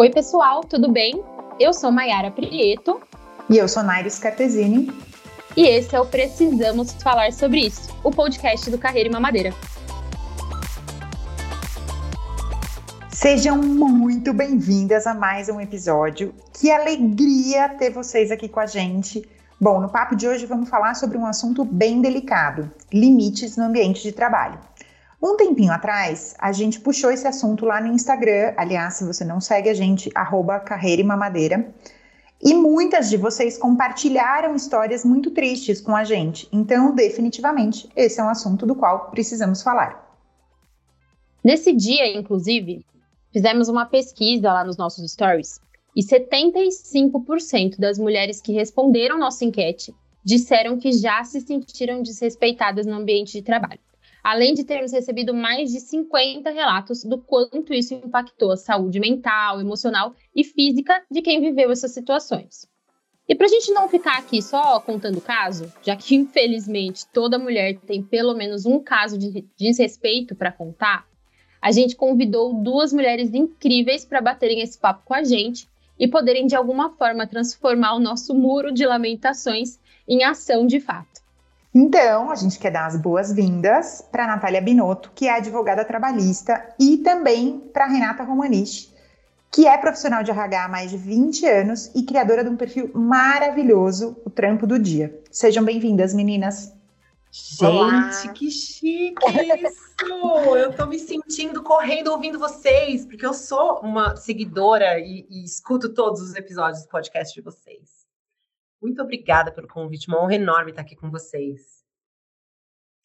Oi, pessoal, tudo bem? Eu sou Maiara Prieto. E eu sou Naires Cartesini. E esse é o Precisamos Falar Sobre Isso, o podcast do Carreira e Mamadeira. Sejam muito bem-vindas a mais um episódio. Que alegria ter vocês aqui com a gente. Bom, no papo de hoje vamos falar sobre um assunto bem delicado: limites no ambiente de trabalho. Um tempinho atrás, a gente puxou esse assunto lá no Instagram. Aliás, se você não segue a gente, arroba carreira e mamadeira. E muitas de vocês compartilharam histórias muito tristes com a gente. Então, definitivamente, esse é um assunto do qual precisamos falar. Nesse dia, inclusive, fizemos uma pesquisa lá nos nossos stories e 75% das mulheres que responderam nossa enquete disseram que já se sentiram desrespeitadas no ambiente de trabalho além de termos recebido mais de 50 relatos do quanto isso impactou a saúde mental, emocional e física de quem viveu essas situações. E para a gente não ficar aqui só contando caso, já que infelizmente toda mulher tem pelo menos um caso de desrespeito para contar, a gente convidou duas mulheres incríveis para baterem esse papo com a gente e poderem de alguma forma transformar o nosso muro de lamentações em ação de fato. Então, a gente quer dar as boas-vindas para Natália Binotto, que é advogada trabalhista, e também para Renata Romanich, que é profissional de RH há mais de 20 anos e criadora de um perfil maravilhoso, o Trampo do Dia. Sejam bem-vindas, meninas. Gente, Olá. que chique isso! eu tô me sentindo correndo ouvindo vocês, porque eu sou uma seguidora e, e escuto todos os episódios do podcast de vocês. Muito obrigada pelo convite, uma honra enorme estar aqui com vocês.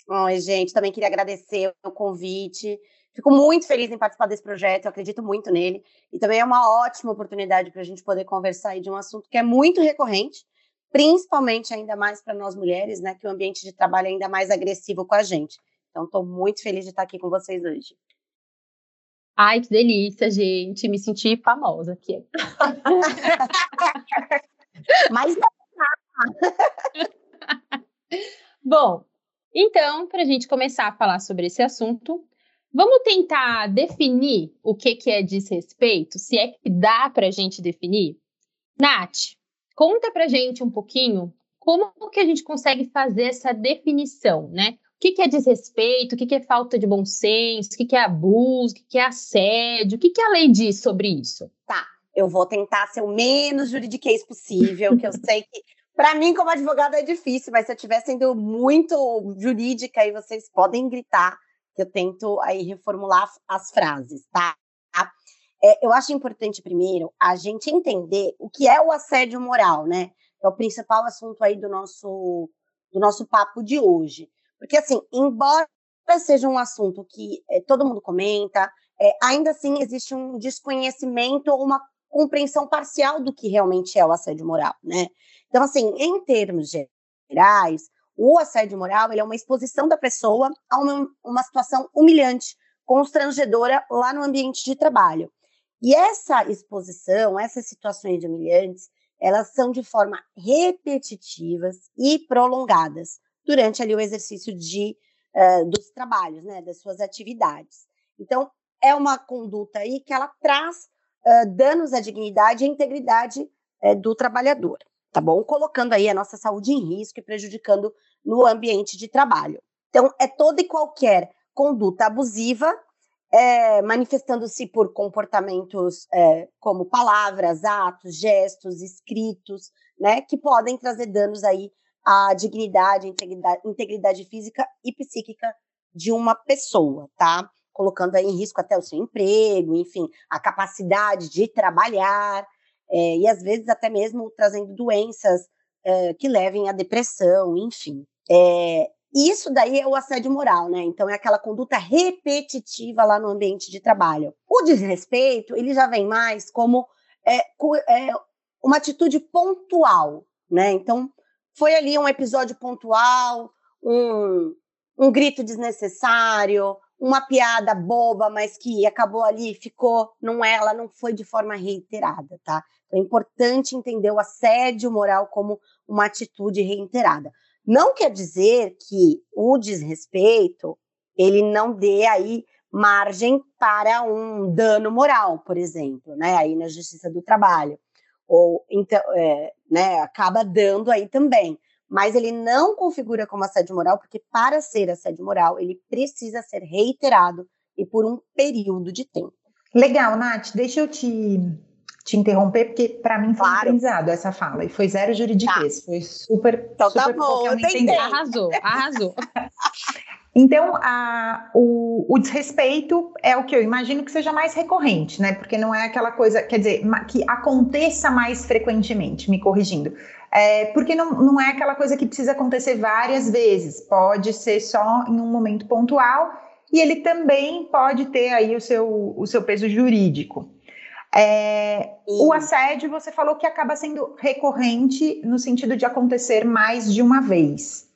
Oi, gente, também queria agradecer o convite. Fico muito feliz em participar desse projeto, eu acredito muito nele. E também é uma ótima oportunidade para a gente poder conversar aí de um assunto que é muito recorrente, principalmente ainda mais para nós mulheres, né? Que o ambiente de trabalho é ainda mais agressivo com a gente. Então, estou muito feliz de estar aqui com vocês hoje. Ai, que delícia, gente. Me senti famosa aqui. Mas Bom, então, para a gente começar a falar sobre esse assunto, vamos tentar definir o que, que é desrespeito, se é que dá para a gente definir? Nath, conta para a gente um pouquinho como que a gente consegue fazer essa definição, né? O que, que é desrespeito, o que, que é falta de bom senso, o que, que é abuso, o que, que é assédio, o que, que a lei diz sobre isso? Tá, eu vou tentar ser o menos juridiquês possível, que eu sei que para mim, como advogada, é difícil, mas se eu estiver sendo muito jurídica, aí vocês podem gritar, que eu tento aí reformular as frases, tá? É, eu acho importante, primeiro, a gente entender o que é o assédio moral, né? É o principal assunto aí do nosso, do nosso papo de hoje. Porque, assim, embora seja um assunto que é, todo mundo comenta, é, ainda assim existe um desconhecimento ou uma compreensão parcial do que realmente é o assédio moral, né? Então, assim, em termos gerais, o assédio moral é uma exposição da pessoa a uma, uma situação humilhante, constrangedora lá no ambiente de trabalho. E essa exposição, essas situações humilhantes, elas são de forma repetitivas e prolongadas durante ali o exercício de, uh, dos trabalhos, né, das suas atividades. Então, é uma conduta aí que ela traz danos à dignidade e à integridade do trabalhador, tá bom? Colocando aí a nossa saúde em risco e prejudicando no ambiente de trabalho. Então, é toda e qualquer conduta abusiva, é, manifestando-se por comportamentos é, como palavras, atos, gestos, escritos, né, que podem trazer danos aí à dignidade, integridade, integridade física e psíquica de uma pessoa, tá? Colocando em risco até o seu emprego, enfim, a capacidade de trabalhar, é, e às vezes até mesmo trazendo doenças é, que levem à depressão, enfim. É, isso daí é o assédio moral, né? Então é aquela conduta repetitiva lá no ambiente de trabalho. O desrespeito, ele já vem mais como é, é, uma atitude pontual, né? Então foi ali um episódio pontual, um, um grito desnecessário, uma piada boba, mas que acabou ali, ficou, não é, ela não foi de forma reiterada, tá? Então, é importante entender o assédio moral como uma atitude reiterada. Não quer dizer que o desrespeito ele não dê aí margem para um dano moral, por exemplo, né? Aí na Justiça do Trabalho. Ou então, é, né, acaba dando aí também. Mas ele não configura como assédio moral, porque para ser assédio moral, ele precisa ser reiterado e por um período de tempo. Legal, Nath, deixa eu te, te interromper, porque para mim foi claro. um aprendizado essa fala, e foi zero juridiquês, tá. foi super, então, tá super tá bom, eu entendi. Arrasou, arrasou. Então, a, o, o, desrespeito é o que eu imagino que seja mais recorrente, né? Porque não é aquela coisa, quer dizer, que aconteça mais frequentemente, me corrigindo. É, porque não, não é aquela coisa que precisa acontecer várias vezes, pode ser só em um momento pontual e ele também pode ter aí o seu, o seu peso jurídico. É, o assédio, você falou que acaba sendo recorrente no sentido de acontecer mais de uma vez.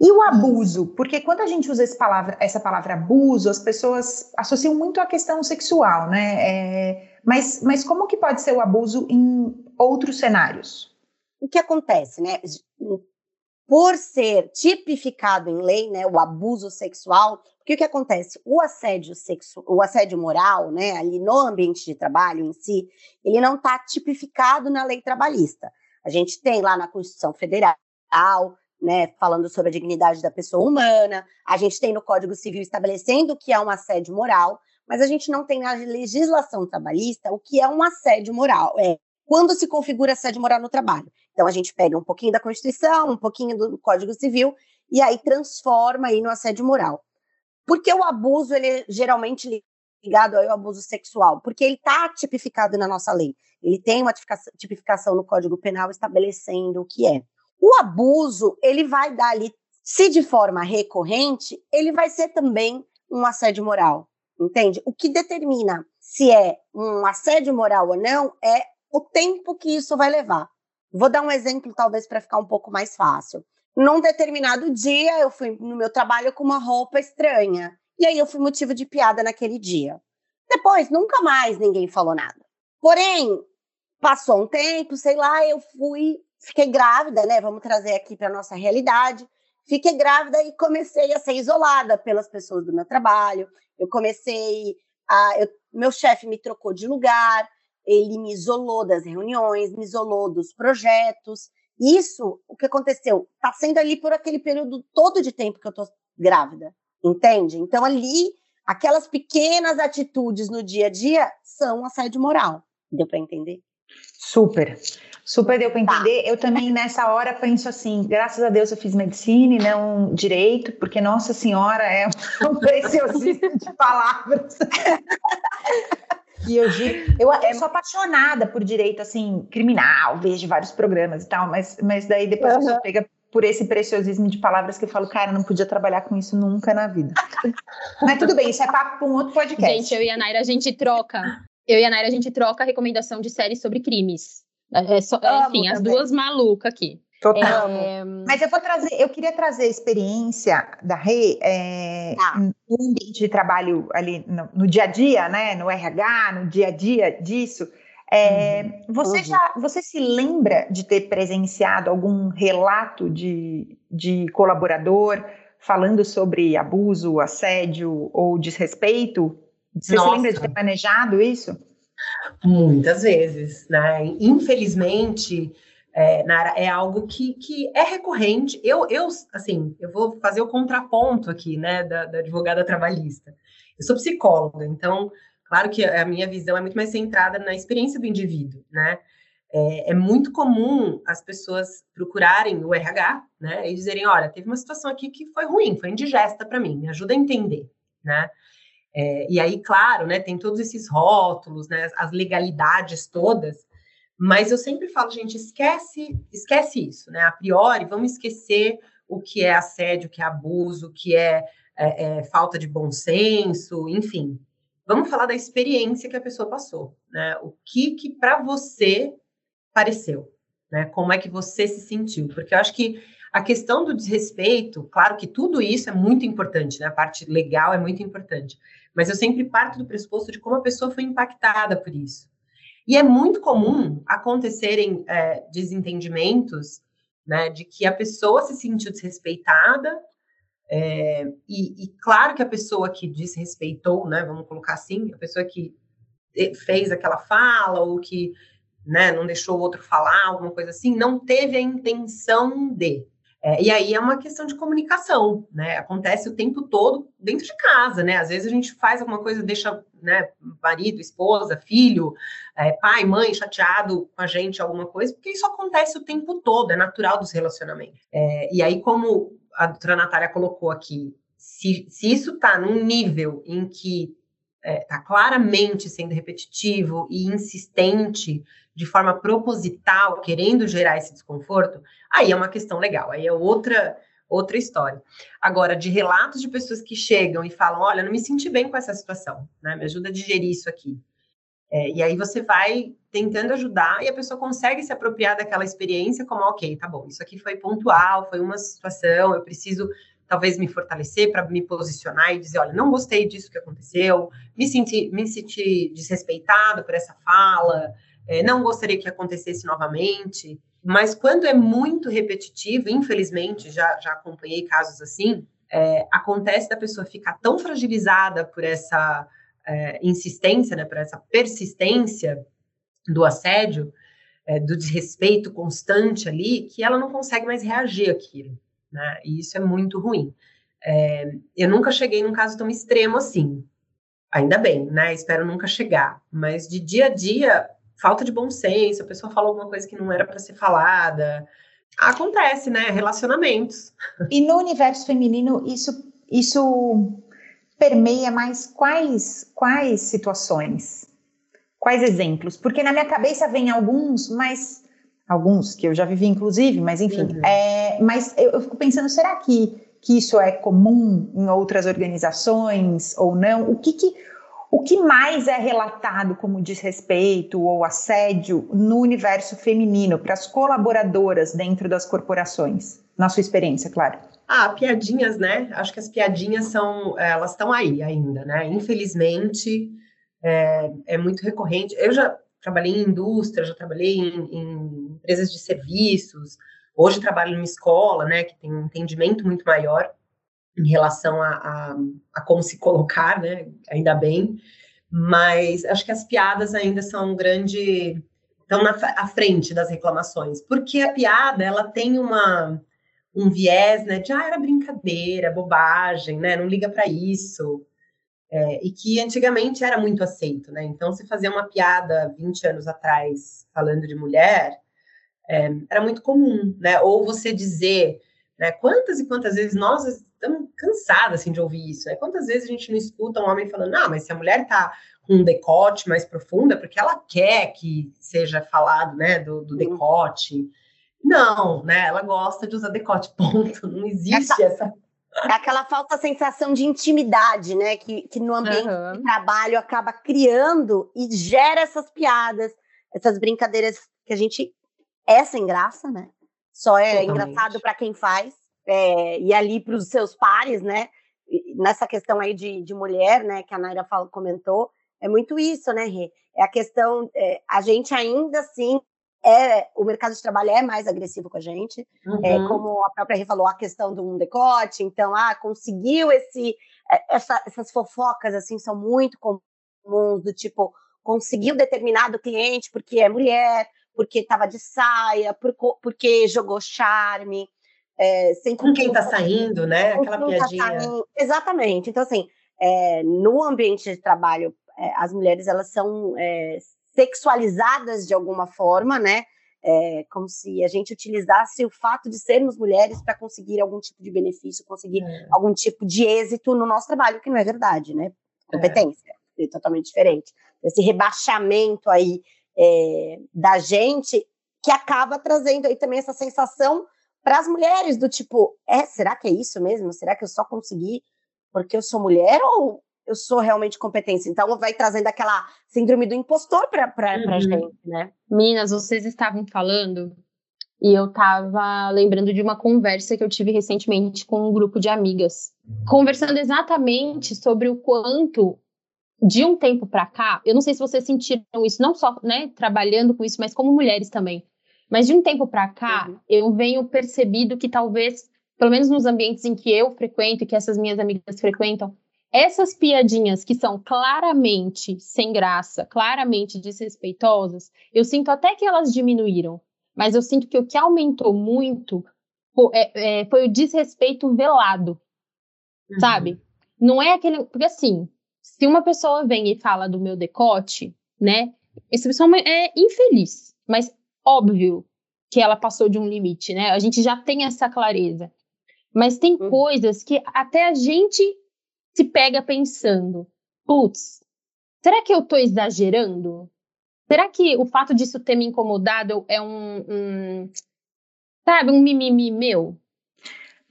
E o abuso? Porque quando a gente usa essa palavra, essa palavra abuso, as pessoas associam muito à questão sexual, né? É, mas, mas como que pode ser o abuso em outros cenários? O que acontece, né? Por ser tipificado em lei, né, o abuso sexual, o que acontece? O assédio sexual, o assédio moral, né, ali no ambiente de trabalho em si, ele não está tipificado na lei trabalhista. A gente tem lá na Constituição Federal, né, falando sobre a dignidade da pessoa humana, a gente tem no Código Civil estabelecendo o que é um assédio moral, mas a gente não tem na legislação trabalhista o que é um assédio moral. É quando se configura assédio moral no trabalho. Então a gente pega um pouquinho da Constituição, um pouquinho do Código Civil e aí transforma aí no assédio moral. Porque o abuso ele é geralmente ligado ao abuso sexual, porque ele está tipificado na nossa lei. Ele tem uma tipificação no Código Penal estabelecendo o que é. O abuso, ele vai dar ali, se de forma recorrente, ele vai ser também um assédio moral, entende? O que determina se é um assédio moral ou não é o tempo que isso vai levar. Vou dar um exemplo, talvez, para ficar um pouco mais fácil. Num determinado dia, eu fui no meu trabalho com uma roupa estranha. E aí eu fui motivo de piada naquele dia. Depois, nunca mais ninguém falou nada. Porém, passou um tempo, sei lá, eu fui, fiquei grávida, né? Vamos trazer aqui para nossa realidade. Fiquei grávida e comecei a ser isolada pelas pessoas do meu trabalho. Eu comecei a. Eu, meu chefe me trocou de lugar, ele me isolou das reuniões, me isolou dos projetos. Isso, o que aconteceu, está sendo ali por aquele período todo de tempo que eu estou grávida, entende? Então, ali, aquelas pequenas atitudes no dia a dia são assédio moral. Deu para entender? Super. Super deu para tá. entender. Tá. Eu também, nessa hora, penso assim: graças a Deus eu fiz medicina e não direito, porque, Nossa Senhora, é um preciosismo de palavras. E eu, eu, eu sou apaixonada por direito, assim, criminal, vejo vários programas e tal, mas, mas daí depois uhum. você pega por esse preciosismo de palavras que eu falo, cara, não podia trabalhar com isso nunca na vida. mas tudo bem, isso é papo para um outro podcast. Gente, eu e a Naira, a gente troca. Eu e a Naira, a gente troca a recomendação de séries sobre crimes. É só, enfim, as duas malucas aqui. Total. É... Mas eu vou trazer, eu queria trazer a experiência da Rê é, ah. no ambiente de trabalho ali no, no, dia a dia, né? No RH, no dia a dia disso. É, uhum. Você uhum. já, você se lembra de ter presenciado algum relato de, de colaborador falando sobre abuso, assédio ou desrespeito? Você Nossa. se lembra de ter manejado isso? Muitas vezes, né? Infelizmente é, Nara, é algo que, que é recorrente. Eu, eu, assim, eu vou fazer o contraponto aqui, né, da, da advogada trabalhista. Eu sou psicóloga, então, claro que a minha visão é muito mais centrada na experiência do indivíduo, né? É, é, muito comum as pessoas procurarem o RH, né, e dizerem, olha, teve uma situação aqui que foi ruim, foi indigesta para mim, me ajuda a entender, né? É, e aí, claro, né, tem todos esses rótulos, né, as legalidades todas, mas eu sempre falo, gente, esquece, esquece isso, né? A priori, vamos esquecer o que é assédio, o que é abuso, o que é, é, é falta de bom senso, enfim. Vamos falar da experiência que a pessoa passou, né? O que que para você pareceu, né? Como é que você se sentiu? Porque eu acho que a questão do desrespeito, claro que tudo isso é muito importante, né? A parte legal é muito importante, mas eu sempre parto do pressuposto de como a pessoa foi impactada por isso. E é muito comum acontecerem é, desentendimentos, né, de que a pessoa se sentiu desrespeitada É, e, e, claro que a pessoa que desrespeitou, né, vamos colocar assim, a pessoa que fez aquela fala ou que né, não deixou o outro falar, alguma coisa assim, não teve a intenção de. É, e aí é uma questão de comunicação, né? Acontece o tempo todo dentro de casa, né? Às vezes a gente faz alguma coisa, deixa né, marido, esposa, filho, é, pai, mãe chateado com a gente, alguma coisa, porque isso acontece o tempo todo, é natural dos relacionamentos. É, e aí, como a doutora Natália colocou aqui, se, se isso está num nível em que está é, tá claramente sendo repetitivo e insistente de forma proposital, querendo gerar esse desconforto, aí é uma questão legal, aí é outra outra história. Agora, de relatos de pessoas que chegam e falam, olha, não me senti bem com essa situação, né? Me ajuda a digerir isso aqui. É, e aí você vai tentando ajudar e a pessoa consegue se apropriar daquela experiência como, ok, tá bom, isso aqui foi pontual, foi uma situação, eu preciso talvez me fortalecer para me posicionar e dizer, olha, não gostei disso que aconteceu, me senti, me senti desrespeitado por essa fala, é, não gostaria que acontecesse novamente. Mas quando é muito repetitivo, infelizmente, já, já acompanhei casos assim, é, acontece da pessoa ficar tão fragilizada por essa é, insistência, né, por essa persistência do assédio, é, do desrespeito constante ali, que ela não consegue mais reagir àquilo né? E isso é muito ruim. É, eu nunca cheguei num caso tão extremo assim. Ainda bem, né? Espero nunca chegar. Mas de dia a dia, falta de bom senso, a pessoa fala alguma coisa que não era para ser falada. Acontece, né? Relacionamentos. E no universo feminino, isso, isso permeia mais quais, quais situações? Quais exemplos? Porque na minha cabeça vem alguns, mas alguns que eu já vivi, inclusive, mas enfim. Uhum. É, mas eu, eu, fico pensando, será que, que isso é comum em outras organizações ou não? O que, que, o que mais é relatado como desrespeito ou assédio no universo feminino para as colaboradoras dentro das corporações? Na sua experiência, claro. Ah, piadinhas, né? Acho que as piadinhas são, elas estão aí ainda, né? Infelizmente, é, é muito recorrente. Eu já trabalhei em indústria, já trabalhei em, em empresas de serviços, hoje trabalho numa escola, né, que tem um entendimento muito maior em relação a, a, a, como se colocar, né, ainda bem, mas acho que as piadas ainda são um grande, estão na à frente das reclamações, porque a piada, ela tem uma, um viés, né, de, ah, era brincadeira, bobagem, né, não liga para isso, é, e que antigamente era muito aceito, né? Então, se fazer uma piada 20 anos atrás falando de mulher, é, era muito comum, né? Ou você dizer, né? Quantas e quantas vezes nós estamos cansadas assim, de ouvir isso, né? Quantas vezes a gente não escuta um homem falando, ah, mas se a mulher tá com um decote mais profundo, é porque ela quer que seja falado, né, do, do uhum. decote. Não, né? Ela gosta de usar decote, ponto. Não existe essa... essa é aquela falsa sensação de intimidade, né? Que, que no ambiente uhum. de trabalho acaba criando e gera essas piadas, essas brincadeiras que a gente é sem graça, né? Só é Totalmente. engraçado para quem faz, é, e ali para os seus pares, né? nessa questão aí de, de mulher, né? Que a Naira fala, comentou, é muito isso, né, Rê? É a questão, é, a gente ainda assim é, o mercado de trabalho é mais agressivo com a gente. É, uhum. É, como a própria Rê falou, a questão do um decote. Então, ah, conseguiu esse. É, essa, essas fofocas, assim, são muito comuns, do tipo, conseguiu determinado cliente porque é mulher, porque estava de saia, por, porque jogou charme. É, sem com quem está saindo, né? Aquela tá piadinha. Tá Exatamente. Então, assim, é, no ambiente de trabalho, é, as mulheres elas são é, sexualizadas de alguma forma, né? É, como se a gente utilizasse o fato de sermos mulheres para conseguir algum tipo de benefício, conseguir é. algum tipo de êxito no nosso trabalho, que não é verdade, né? Competência, é, é totalmente diferente. Esse rebaixamento aí é, da gente que acaba trazendo aí também essa sensação para as mulheres do tipo, é, será que é isso mesmo? Será que eu só consegui porque eu sou mulher ou eu sou realmente competente. Então, vai trazendo aquela síndrome do impostor para uhum. a gente, né? Minas, vocês estavam falando e eu estava lembrando de uma conversa que eu tive recentemente com um grupo de amigas, conversando exatamente sobre o quanto de um tempo para cá, eu não sei se vocês sentiram isso, não só, né, trabalhando com isso, mas como mulheres também. Mas de um tempo para cá, uhum. eu venho percebido que talvez pelo menos nos ambientes em que eu frequento e que essas minhas amigas frequentam, essas piadinhas que são claramente sem graça, claramente desrespeitosas, eu sinto até que elas diminuíram, mas eu sinto que o que aumentou muito é, é, foi o desrespeito velado, uhum. sabe? Não é aquele. Porque assim, se uma pessoa vem e fala do meu decote, né? Essa pessoa é infeliz, mas óbvio que ela passou de um limite, né? A gente já tem essa clareza. Mas tem uhum. coisas que até a gente se pega pensando: putz, será que eu tô exagerando? Será que o fato disso ter me incomodado é um, um sabe, um mimimi meu?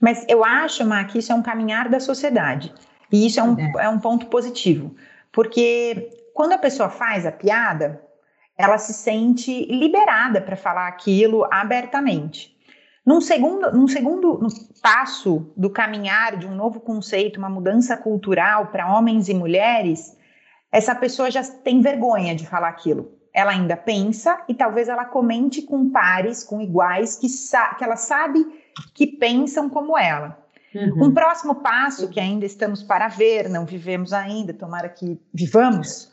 Mas eu acho, Ma, que isso é um caminhar da sociedade. E isso é um, é. é um ponto positivo. Porque quando a pessoa faz a piada, ela se sente liberada para falar aquilo abertamente. Num segundo, num segundo passo do caminhar de um novo conceito, uma mudança cultural para homens e mulheres, essa pessoa já tem vergonha de falar aquilo. Ela ainda pensa e talvez ela comente com pares, com iguais, que, que ela sabe que pensam como ela. Uhum. Um próximo passo que ainda estamos para ver, não vivemos ainda, tomara que vivamos,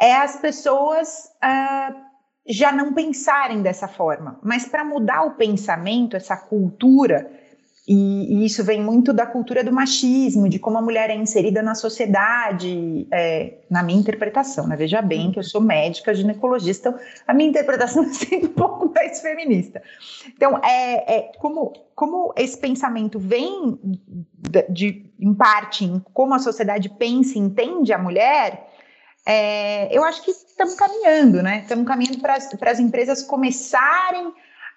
é as pessoas uh, já não pensarem dessa forma. Mas para mudar o pensamento, essa cultura, e, e, isso vem muito da cultura do machismo, de como a mulher é inserida na sociedade, é, na minha interpretação, né? Veja bem que eu sou médica, ginecologista, então a minha interpretação é sempre um pouco mais feminista. Então, é, é como, como esse pensamento vem, de, de, em parte, em como a sociedade pensa e entende a mulher, é, eu acho que estamos caminhando, né? Estamos caminhando para as empresas começarem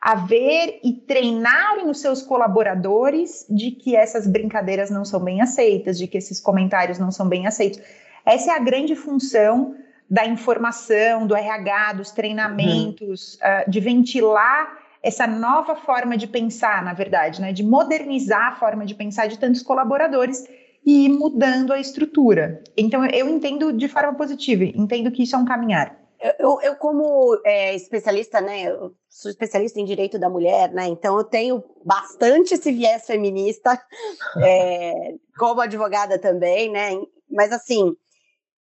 a ver e treinarem os seus colaboradores de que essas brincadeiras não são bem aceitas, de que esses comentários não são bem aceitos. Essa é a grande função da informação, do RH, dos treinamentos, uhum. uh, de ventilar essa nova forma de pensar, na verdade, né, de modernizar a forma de pensar de tantos colaboradores e ir mudando a estrutura. Então, eu entendo de forma positiva, entendo que isso é um caminhar. Eu, eu como é, especialista, né, eu sou especialista em direito da mulher, né, então eu tenho bastante esse viés feminista, é, como advogada também, né, mas assim,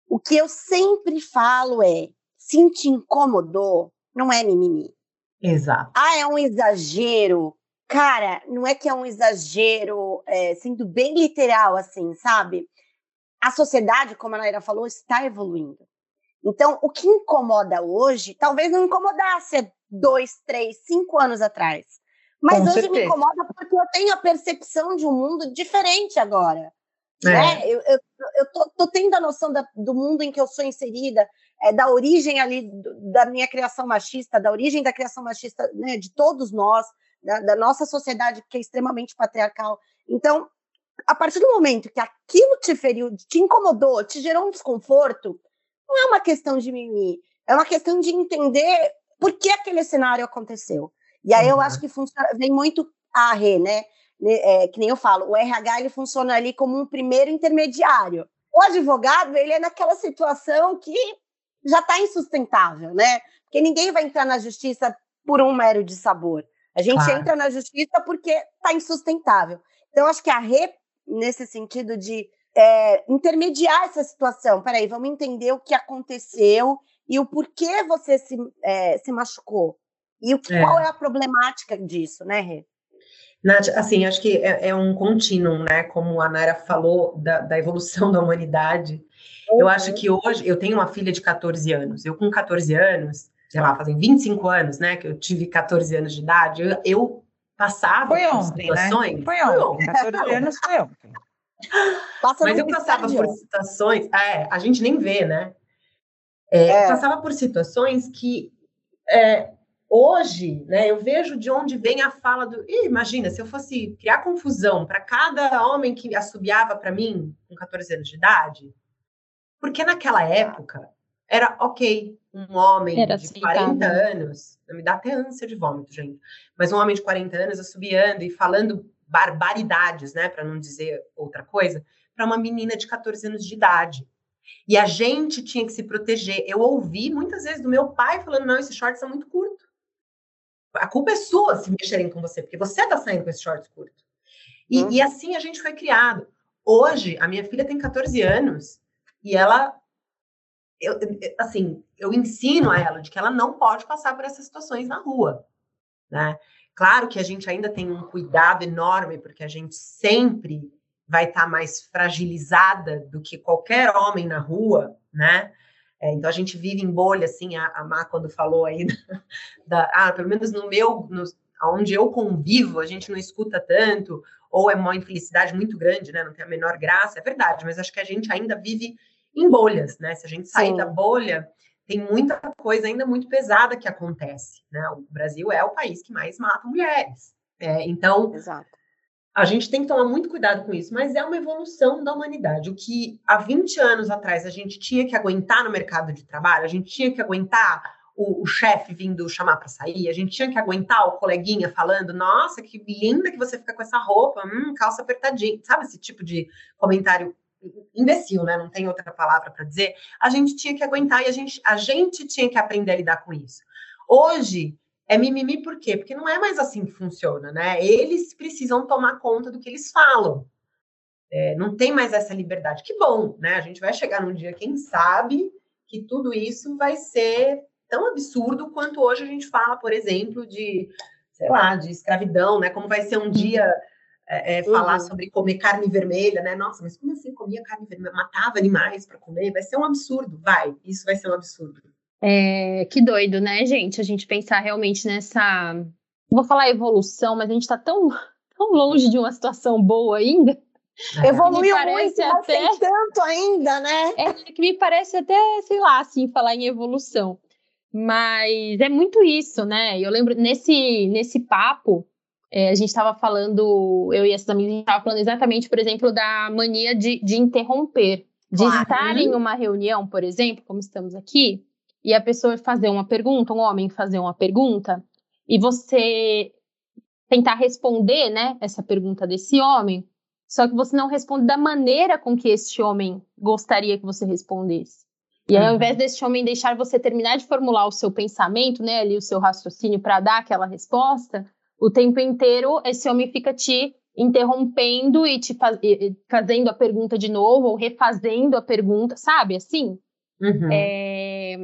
o que eu sempre falo é, se te incomodou, não é mimimi. Exato. Ah, é um exagero. Cara, não é que é um exagero, é, sendo bem literal, assim, sabe? A sociedade, como a Naira falou, está evoluindo. Então, o que incomoda hoje, talvez não incomodasse dois, três, cinco anos atrás. Mas Com hoje certeza. me incomoda porque eu tenho a percepção de um mundo diferente agora. É. Né? Eu, eu, eu tô, tô, tendo a noção da, do mundo em que eu sou inserida, é, da origem ali do, da minha criação machista, da origem da criação machista né, de todos nós, da, da nossa sociedade que é extremamente patriarcal. Então, a partir do momento que aquilo te feriu, te incomodou, te gerou um desconforto, não é uma questão de mimimi, é uma questão de entender por que aquele cenário aconteceu. E aí uhum. eu acho que funciona, vem muito a Rê, né? É, que nem eu falo, o RH ele funciona ali como um primeiro intermediário. O advogado, ele é naquela situação que já está insustentável, né? Porque ninguém vai entrar na justiça por um mero de sabor. A gente claro. entra na justiça porque está insustentável. Então, acho que a Rê, nesse sentido de é, intermediar essa situação. Peraí, vamos entender o que aconteceu e o porquê você se, é, se machucou. E o que, é. qual é a problemática disso, né, Rê? Nath, assim, acho que é, é, um contínuo, né? Como a Naira falou, da, da evolução da humanidade. Uhum. Eu acho que hoje, eu tenho uma filha de 14 anos. Eu, com 14 anos, sei lá, fazem 25 anos, né? Que eu tive 14 anos de idade, eu, eu passava foi ontem, né? situações. Né? Foi ontem, 14 anos foi ontem. Passa Mas eu passava por situações, é, a gente nem vê, né? É, é. Passava por situações que é, hoje, né, eu vejo de onde vem a fala do. Ih, imagina, se eu fosse criar confusão para cada homem que assobiava para mim com 14 anos de idade, porque naquela época era ok, um homem era de 40 anos, me dá até ânsia de vômito, gente, mas um homem de 40 anos assobiando e falando barbaridades, né, para não dizer outra coisa, para uma menina de 14 anos de idade. E a gente tinha que se proteger. Eu ouvi muitas vezes do meu pai falando: não, esses shorts são muito curtos. A culpa é sua se mexerem com você, porque você está saindo com esses shorts curtos. E, uhum. e assim a gente foi criado. Hoje, a minha filha tem 14 anos e ela eu, assim, eu ensino a ela de que ela não pode passar por essas situações na rua, né? Claro que a gente ainda tem um cuidado enorme, porque a gente sempre vai estar tá mais fragilizada do que qualquer homem na rua, né? É, então a gente vive em bolha, assim, a, a Má quando falou aí, da, da, ah, pelo menos no meu, no, onde eu convivo, a gente não escuta tanto, ou é uma infelicidade muito grande, né? Não tem a menor graça, é verdade, mas acho que a gente ainda vive em bolhas, né? Se a gente sair Sim. da bolha, tem muita coisa ainda muito pesada que acontece, né? O Brasil é o país que mais mata mulheres. É, então, Exato. a gente tem que tomar muito cuidado com isso, mas é uma evolução da humanidade. O que há 20 anos atrás a gente tinha que aguentar no mercado de trabalho, a gente tinha que aguentar o, o chefe vindo chamar para sair, a gente tinha que aguentar o coleguinha falando: Nossa, que linda que você fica com essa roupa, hum, calça apertadinha, sabe? Esse tipo de comentário imbecil, né? Não tem outra palavra para dizer. A gente tinha que aguentar e a gente, a gente tinha que aprender a lidar com isso. Hoje é mimimi por quê? Porque não é mais assim que funciona, né? Eles precisam tomar conta do que eles falam. É, não tem mais essa liberdade. Que bom, né? A gente vai chegar num dia, quem sabe, que tudo isso vai ser tão absurdo quanto hoje a gente fala, por exemplo, de, sei lá, de escravidão, né? Como vai ser um dia é, é, falar uhum. sobre comer carne vermelha, né? Nossa, mas como assim comia carne vermelha? Matava animais para comer? Vai ser um absurdo, vai. Isso vai ser um absurdo. É, que doido, né, gente? A gente pensar realmente nessa. Vou falar evolução, mas a gente está tão, tão longe de uma situação boa ainda. É. Evoluiu muito, até... mas tanto ainda, né? É que me parece até, sei lá, assim, falar em evolução. Mas é muito isso, né? Eu lembro nesse, nesse papo, é, a gente estava falando, eu e essas amigas, a gente estava falando exatamente, por exemplo, da mania de, de interromper. De claro. estar em uma reunião, por exemplo, como estamos aqui, e a pessoa fazer uma pergunta, um homem fazer uma pergunta, e você tentar responder, né, essa pergunta desse homem, só que você não responde da maneira com que esse homem gostaria que você respondesse. E aí, ao invés desse homem deixar você terminar de formular o seu pensamento, né, ali o seu raciocínio para dar aquela resposta, o tempo inteiro esse homem fica te interrompendo e te faz, e, fazendo a pergunta de novo, ou refazendo a pergunta, sabe? Assim. Uhum. É...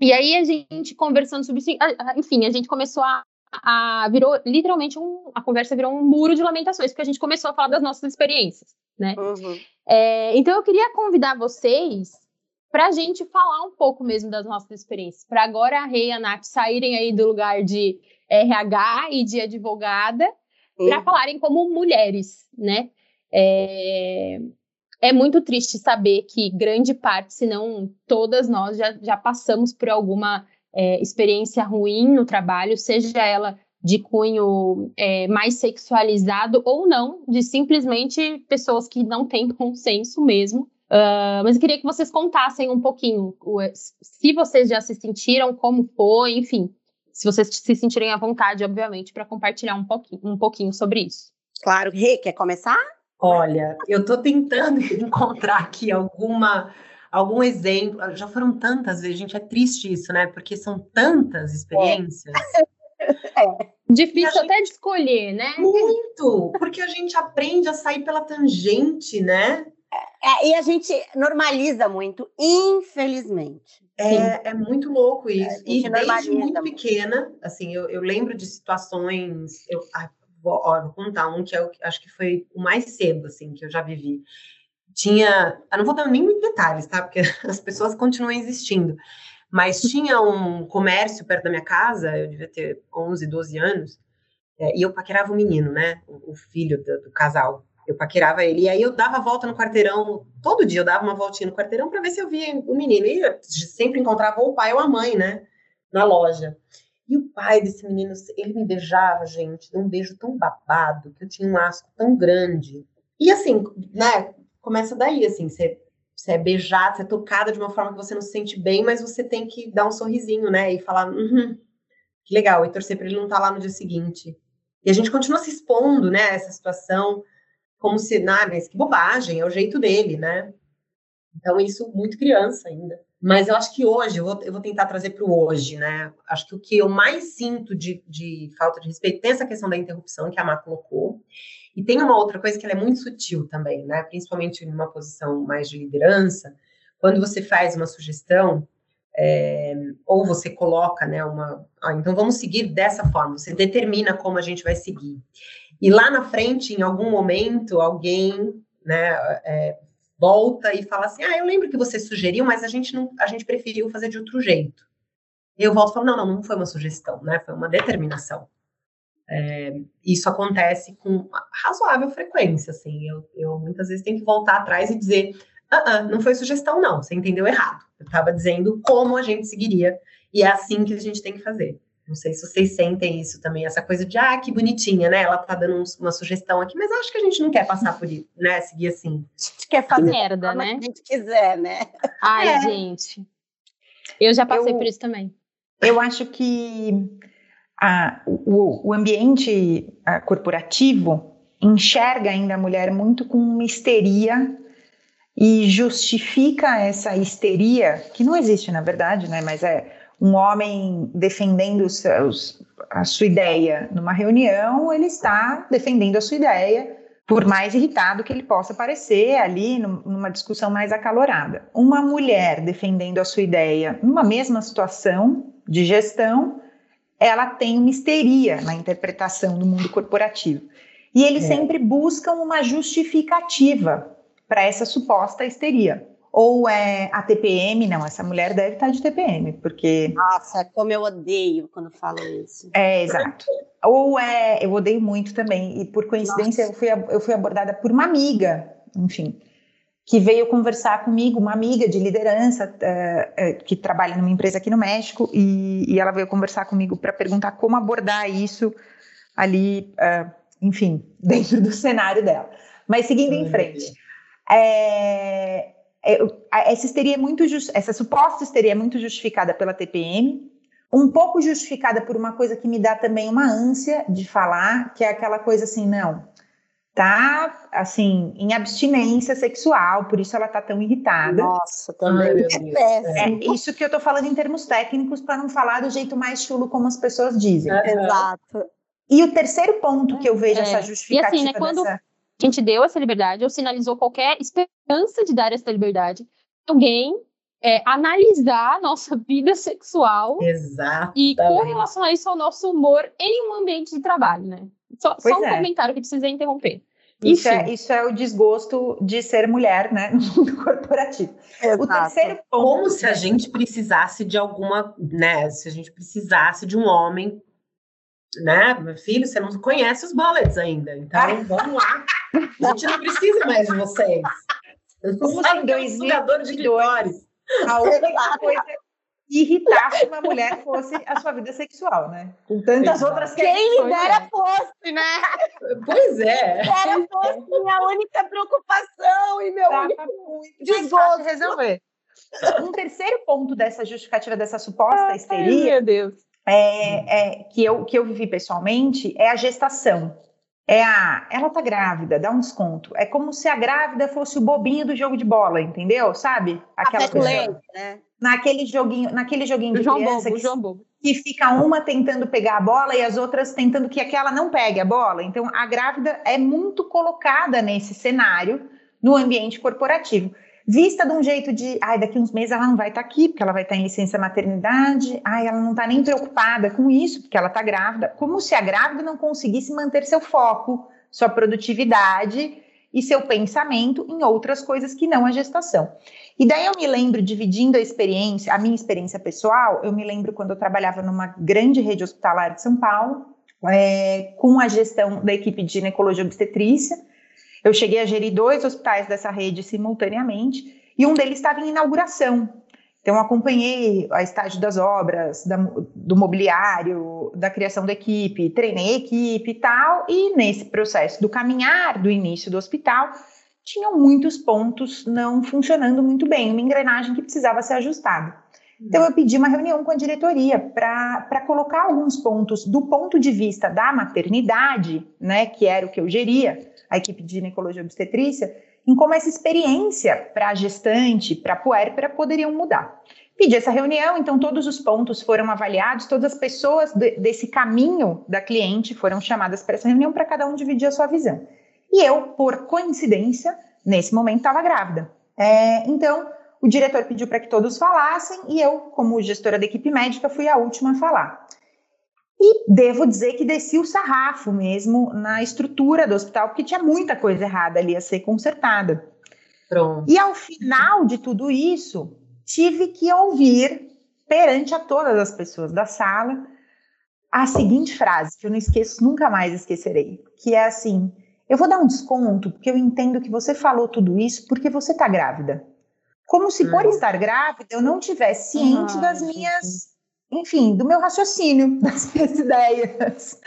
E aí a gente conversando sobre isso, enfim, a gente começou a, a virou literalmente um, a conversa virou um muro de lamentações, porque a gente começou a falar das nossas experiências, né? Uhum. É, então eu queria convidar vocês para a gente falar um pouco mesmo das nossas experiências, para agora a Rei e a Nath saírem aí do lugar de RH e de advogada uhum. para falarem como mulheres, né? É, é muito triste saber que grande parte, se não todas nós, já, já passamos por alguma é, experiência ruim no trabalho, seja ela de cunho é, mais sexualizado ou não, de simplesmente pessoas que não têm consenso mesmo. Uh, mas eu queria que vocês contassem um pouquinho se vocês já se sentiram, como foi, enfim, se vocês se sentirem à vontade, obviamente, para compartilhar um pouquinho, um pouquinho sobre isso. Claro. Rê, quer começar? Olha, eu estou tentando encontrar aqui alguma algum exemplo. Já foram tantas vezes, gente, é triste isso, né? Porque são tantas experiências. É. é. Difícil gente... até de escolher, né? Muito, porque a gente aprende a sair pela tangente, né? É, e a gente normaliza muito, infelizmente. É, é muito louco é, isso. É, e desde muito pequena, assim, eu, eu lembro de situações. Eu, ah, vou, ó, vou contar um que eu acho que foi o mais cedo, assim, que eu já vivi. Tinha. Eu não vou dar nem muitos detalhes, tá? Porque as pessoas continuam existindo. Mas tinha um comércio perto da minha casa, eu devia ter 11, 12 anos, é, e eu paquerava o menino, né? O, o filho do, do casal eu paquerava ele. E aí eu dava volta no quarteirão, todo dia eu dava uma voltinha no quarteirão para ver se eu via o menino. E eu sempre encontrava ou o pai ou a mãe, né? Na loja. E o pai desse menino, ele me beijava, gente, um beijo tão babado, que eu tinha um asco tão grande. E assim, né? Começa daí, assim, você, você é beijada, você é tocada de uma forma que você não se sente bem, mas você tem que dar um sorrisinho, né? E falar, uhum, que legal, e torcer para ele não estar tá lá no dia seguinte. E a gente continua se expondo, né, a essa situação como se, ah, mas que bobagem, é o jeito dele, né? Então, isso muito criança ainda. Mas eu acho que hoje, eu vou, eu vou tentar trazer para o hoje, né? Acho que o que eu mais sinto de, de falta de respeito tem essa questão da interrupção que a Má colocou. E tem uma outra coisa que ela é muito sutil também, né? Principalmente numa posição mais de liderança, quando você faz uma sugestão, é, ou você coloca, né, uma. Ah, então vamos seguir dessa forma, você determina como a gente vai seguir. E lá na frente, em algum momento, alguém né, é, volta e fala assim: Ah, eu lembro que você sugeriu, mas a gente não, a gente preferiu fazer de outro jeito. Eu volto e falo: Não, não, não foi uma sugestão, né? Foi uma determinação. É, isso acontece com razoável frequência, assim. Eu, eu, muitas vezes tenho que voltar atrás e dizer: ah, ah, não foi sugestão, não, você entendeu errado. Eu estava dizendo como a gente seguiria, e é assim que a gente tem que fazer. Não sei se vocês sentem isso também, essa coisa de, ah, que bonitinha, né? Ela tá dando uma sugestão aqui, mas acho que a gente não quer passar por isso, né? Seguir assim. A gente quer fazer merda, né? a gente quiser, né? Ai, é. gente. Eu já passei eu, por isso também. Eu acho que a, o, o ambiente a, corporativo enxerga ainda a mulher muito com uma histeria e justifica essa histeria, que não existe na verdade, né? Mas é um homem defendendo os seus, a sua ideia numa reunião, ele está defendendo a sua ideia, por mais irritado que ele possa parecer ali numa discussão mais acalorada. Uma mulher defendendo a sua ideia numa mesma situação de gestão, ela tem uma histeria na interpretação do mundo corporativo. E eles é. sempre buscam uma justificativa para essa suposta histeria. Ou é a TPM, não, essa mulher deve estar de TPM, porque. Nossa, como eu odeio quando falam isso. É, exato. Ou é, eu odeio muito também, e por coincidência eu fui, eu fui abordada por uma amiga, enfim, que veio conversar comigo, uma amiga de liderança uh, uh, que trabalha numa empresa aqui no México, e, e ela veio conversar comigo para perguntar como abordar isso ali, uh, enfim, dentro do cenário dela. Mas seguindo em frente. É, essa histeria é muito just, essa suposta histeria é muito justificada pela TPM, um pouco justificada por uma coisa que me dá também uma ânsia de falar, que é aquela coisa assim, não, tá assim, em abstinência sexual, por isso ela tá tão irritada. Nossa, também. é, é, isso que eu tô falando em termos técnicos para não falar do jeito mais chulo como as pessoas dizem. Uhum. Exato. E o terceiro ponto que eu vejo é. essa justificativa e assim, né, quando, dessa a gente deu essa liberdade, ou sinalizou qualquer esperança de dar essa liberdade, alguém é, analisar a nossa vida sexual Exato. e correlacionar isso ao nosso humor em um ambiente de trabalho, né? Só, só um é. comentário que precisa interromper. Isso é, isso é, o desgosto de ser mulher, né, no mundo corporativo. Exato. O terceiro ponto. Como se a gente precisasse de alguma, né, se a gente precisasse de um homem né, meu filho, você não conhece os bullets ainda, então vamos lá. A gente não precisa mais de vocês. Como se em 2022 a única coisa que irritasse uma mulher fosse a sua vida sexual, né? Com tantas Exato. outras questões. Quem me dera fosse, né? Pois é. Era fosse minha única preocupação e meu único desgosto. resolver. Um terceiro ponto dessa justificativa dessa suposta histeria. Ai, meu Deus é, é, que, eu, que eu vivi pessoalmente é a gestação. É a, ela tá grávida, dá um desconto. É como se a grávida fosse o bobinho do jogo de bola, entendeu? Sabe? Aquela coisa. Leite, né? Naquele joguinho, naquele joguinho de João criança Bobo, que, que fica uma tentando pegar a bola e as outras tentando que aquela não pegue a bola. Então a grávida é muito colocada nesse cenário no ambiente corporativo vista de um jeito de, ai, daqui uns meses ela não vai estar tá aqui, porque ela vai estar tá em licença maternidade, ai, ela não está nem preocupada com isso, porque ela está grávida, como se a grávida não conseguisse manter seu foco, sua produtividade e seu pensamento em outras coisas que não a gestação. E daí eu me lembro, dividindo a experiência, a minha experiência pessoal, eu me lembro quando eu trabalhava numa grande rede hospitalar de São Paulo, é, com a gestão da equipe de ginecologia obstetrícia, eu cheguei a gerir dois hospitais dessa rede simultaneamente e um deles estava em inauguração. Então, acompanhei a estágio das obras, da, do mobiliário, da criação da equipe, treinei a equipe e tal, e nesse processo do caminhar do início do hospital, tinham muitos pontos não funcionando muito bem, uma engrenagem que precisava ser ajustada. Então, eu pedi uma reunião com a diretoria para colocar alguns pontos do ponto de vista da maternidade, né, que era o que eu geria, a equipe de ginecologia obstetrícia, em como essa experiência para a gestante, para a puérpera, poderiam mudar. Pedi essa reunião, então todos os pontos foram avaliados, todas as pessoas de, desse caminho da cliente foram chamadas para essa reunião para cada um dividir a sua visão. E eu, por coincidência, nesse momento estava grávida. É, então, o diretor pediu para que todos falassem e eu, como gestora da equipe médica, fui a última a falar. E devo dizer que desci o sarrafo mesmo na estrutura do hospital, porque tinha muita coisa errada ali a ser consertada. Pronto. E ao final de tudo isso, tive que ouvir perante a todas as pessoas da sala a seguinte frase, que eu não esqueço, nunca mais esquecerei, que é assim: eu vou dar um desconto porque eu entendo que você falou tudo isso porque você está grávida. Como se por hum. estar grávida eu não tivesse ciente ah, das minhas enfim, do meu raciocínio, das minhas ideias.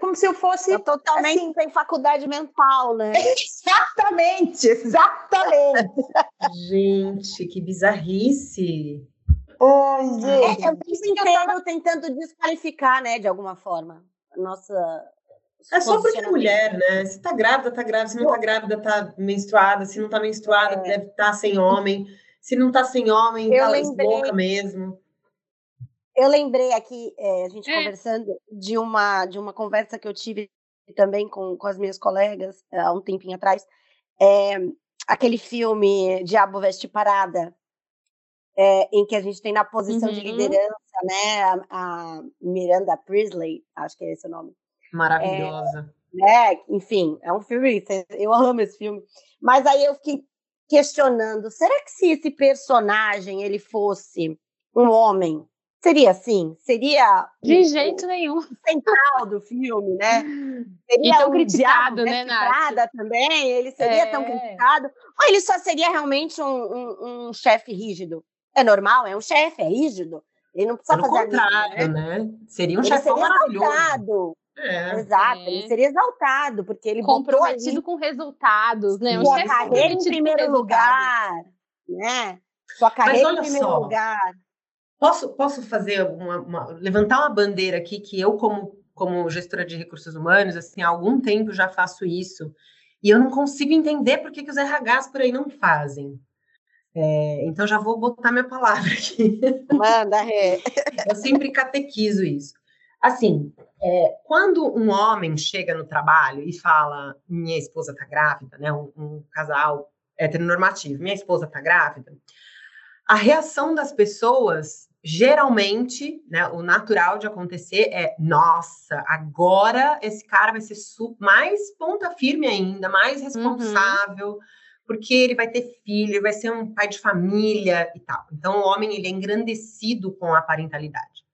Como se eu fosse. É totalmente assim, sem faculdade mental, né? Exatamente, exatamente. gente, que bizarrice. Oi, gente. É, eu penso inteiro tentando desqualificar, né, de alguma forma. Nossa. É só porque é mulher, né? Se tá grávida, tá grávida. Se não tá grávida, tá menstruada. Se não tá menstruada, é. deve estar tá sem homem. Se não tá sem homem, eu tá lembrei... louca mesmo. Eu lembrei aqui, é, a gente é. conversando, de uma, de uma conversa que eu tive também com, com as minhas colegas é, há um tempinho atrás. É, aquele filme Diabo Veste Parada, é, em que a gente tem na posição uhum. de liderança, né, a, a, Miranda Priestley, acho que é esse o nome. Maravilhosa. É, enfim, é um filme, eu amo esse filme. Mas aí eu fiquei questionando, será que se esse personagem ele fosse um homem, Seria assim? Seria. De jeito nenhum. Central do filme, né? Seria e tão um criticado, né, Nath? também. Ele seria é. tão criticado. Ou ele só seria realmente um, um, um chefe rígido? É normal, é um chefe, é rígido. Ele não precisa Pelo fazer contrário, né? né? Seria um chefe maravilhoso. É. Exato, é. ele seria exaltado, porque ele comprometido ali, com resultados, né? Um sua carreira em primeiro lugar, né? Sua carreira em primeiro só. lugar. Posso, posso fazer uma, uma, levantar uma bandeira aqui que eu, como, como gestora de recursos humanos, assim, há algum tempo já faço isso, e eu não consigo entender por que, que os RHs por aí não fazem. É, então já vou botar minha palavra aqui. Manda, Rê. eu sempre catequizo isso. Assim, é, quando um homem chega no trabalho e fala, minha esposa está grávida, né, um, um casal heteronormativo, minha esposa está grávida, a reação das pessoas geralmente, né, o natural de acontecer é, nossa, agora esse cara vai ser mais ponta firme ainda, mais uhum. responsável, uhum. porque ele vai ter filho, ele vai ser um pai de família e tal. Então, o homem, ele é engrandecido com a parentalidade.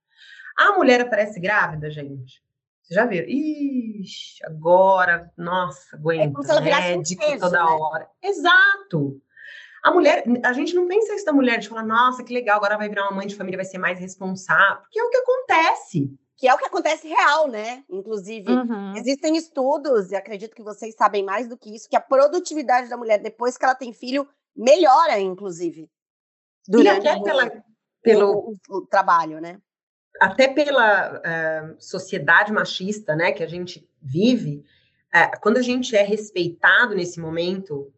A mulher aparece grávida, gente. Você já viram? Ixi, agora, nossa, aguenta, é médico um peso, toda né? hora. Exato. A mulher, a gente não pensa isso da mulher de falar, nossa, que legal, agora vai virar uma mãe de família, vai ser mais responsável, porque é o que acontece. Que é o que acontece real, né? Inclusive, uhum. existem estudos, e acredito que vocês sabem mais do que isso, que a produtividade da mulher depois que ela tem filho melhora, inclusive. Durante e até pela, o, pelo o, o, trabalho, né? Até pela uh, sociedade machista, né, que a gente vive, uh, quando a gente é respeitado nesse momento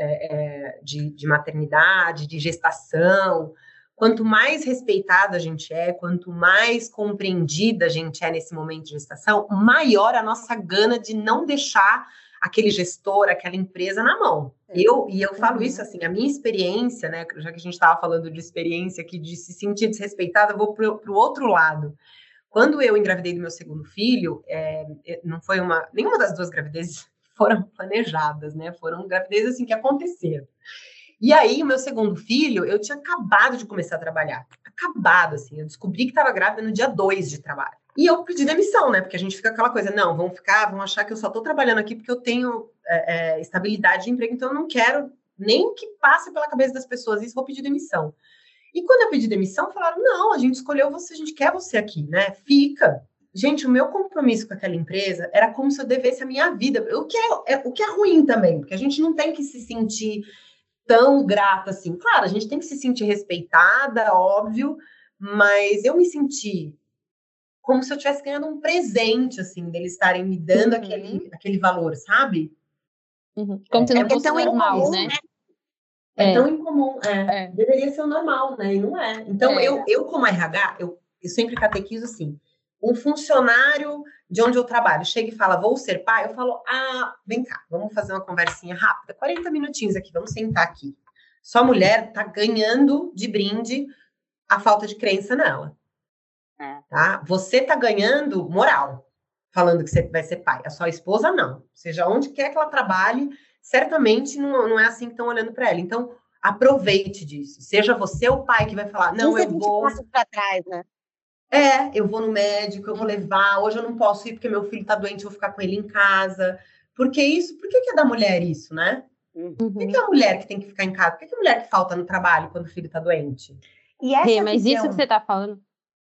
é, é, de, de maternidade, de gestação, quanto mais respeitada a gente é, quanto mais compreendida a gente é nesse momento de gestação, maior a nossa gana de não deixar aquele gestor, aquela empresa na mão. É. Eu e eu falo uhum. isso assim, a minha experiência, né, já que a gente estava falando de experiência aqui de se sentir desrespeitada, eu vou para o outro lado. Quando eu engravidei do meu segundo filho, é, não foi uma nenhuma das duas gravidezes foram planejadas, né? Foram gravidezes assim que aconteceram. E aí, o meu segundo filho, eu tinha acabado de começar a trabalhar. Acabado, assim. Eu descobri que estava grávida no dia 2 de trabalho. E eu pedi demissão, né? Porque a gente fica aquela coisa, não, vão ficar, vão achar que eu só estou trabalhando aqui porque eu tenho é, é, estabilidade de emprego, então eu não quero nem que passe pela cabeça das pessoas isso, vou pedir demissão. E quando eu pedi demissão, falaram, não, a gente escolheu você, a gente quer você aqui, né? Fica. Gente, o meu compromisso com aquela empresa era como se eu devesse a minha vida, o que é, é, o que é ruim também, porque a gente não tem que se sentir tão grata assim. Claro, a gente tem que se sentir respeitada, óbvio, mas eu me senti como se eu estivesse ganhando um presente, assim, deles estarem me dando uhum. aquele, aquele valor, sabe? Uhum. Como se não É fosse tão normal, incomum, né? né? É, É. tão incomum, é. É. Deveria ser o normal, né? E não é. Então, É. eu, eu, como RH, eu, eu sempre catequizo assim: um funcionário de onde eu trabalho chega e fala, vou ser pai, eu falo, ah, vem cá, vamos fazer uma conversinha rápida, 40 minutinhos aqui, vamos sentar aqui. Sua mulher tá ganhando de brinde a falta de crença nela. É. Tá? Você tá ganhando moral, falando que você vai ser pai. A sua esposa, não. Seja onde quer que ela trabalhe, certamente não, não é assim que estão olhando para ela. Então, aproveite disso. Seja você o pai que vai falar, não, 15, eu 20 vou. para trás, né? É, eu vou no médico, eu vou levar. Hoje eu não posso ir porque meu filho tá doente, eu vou ficar com ele em casa. Por que isso? Por que, que é da mulher isso, né? Por que, Uhum. que é a mulher que tem que ficar em casa? Por que, que é a mulher que falta no trabalho quando o filho tá doente? E essa Rê, mas visão- isso que você tá falando.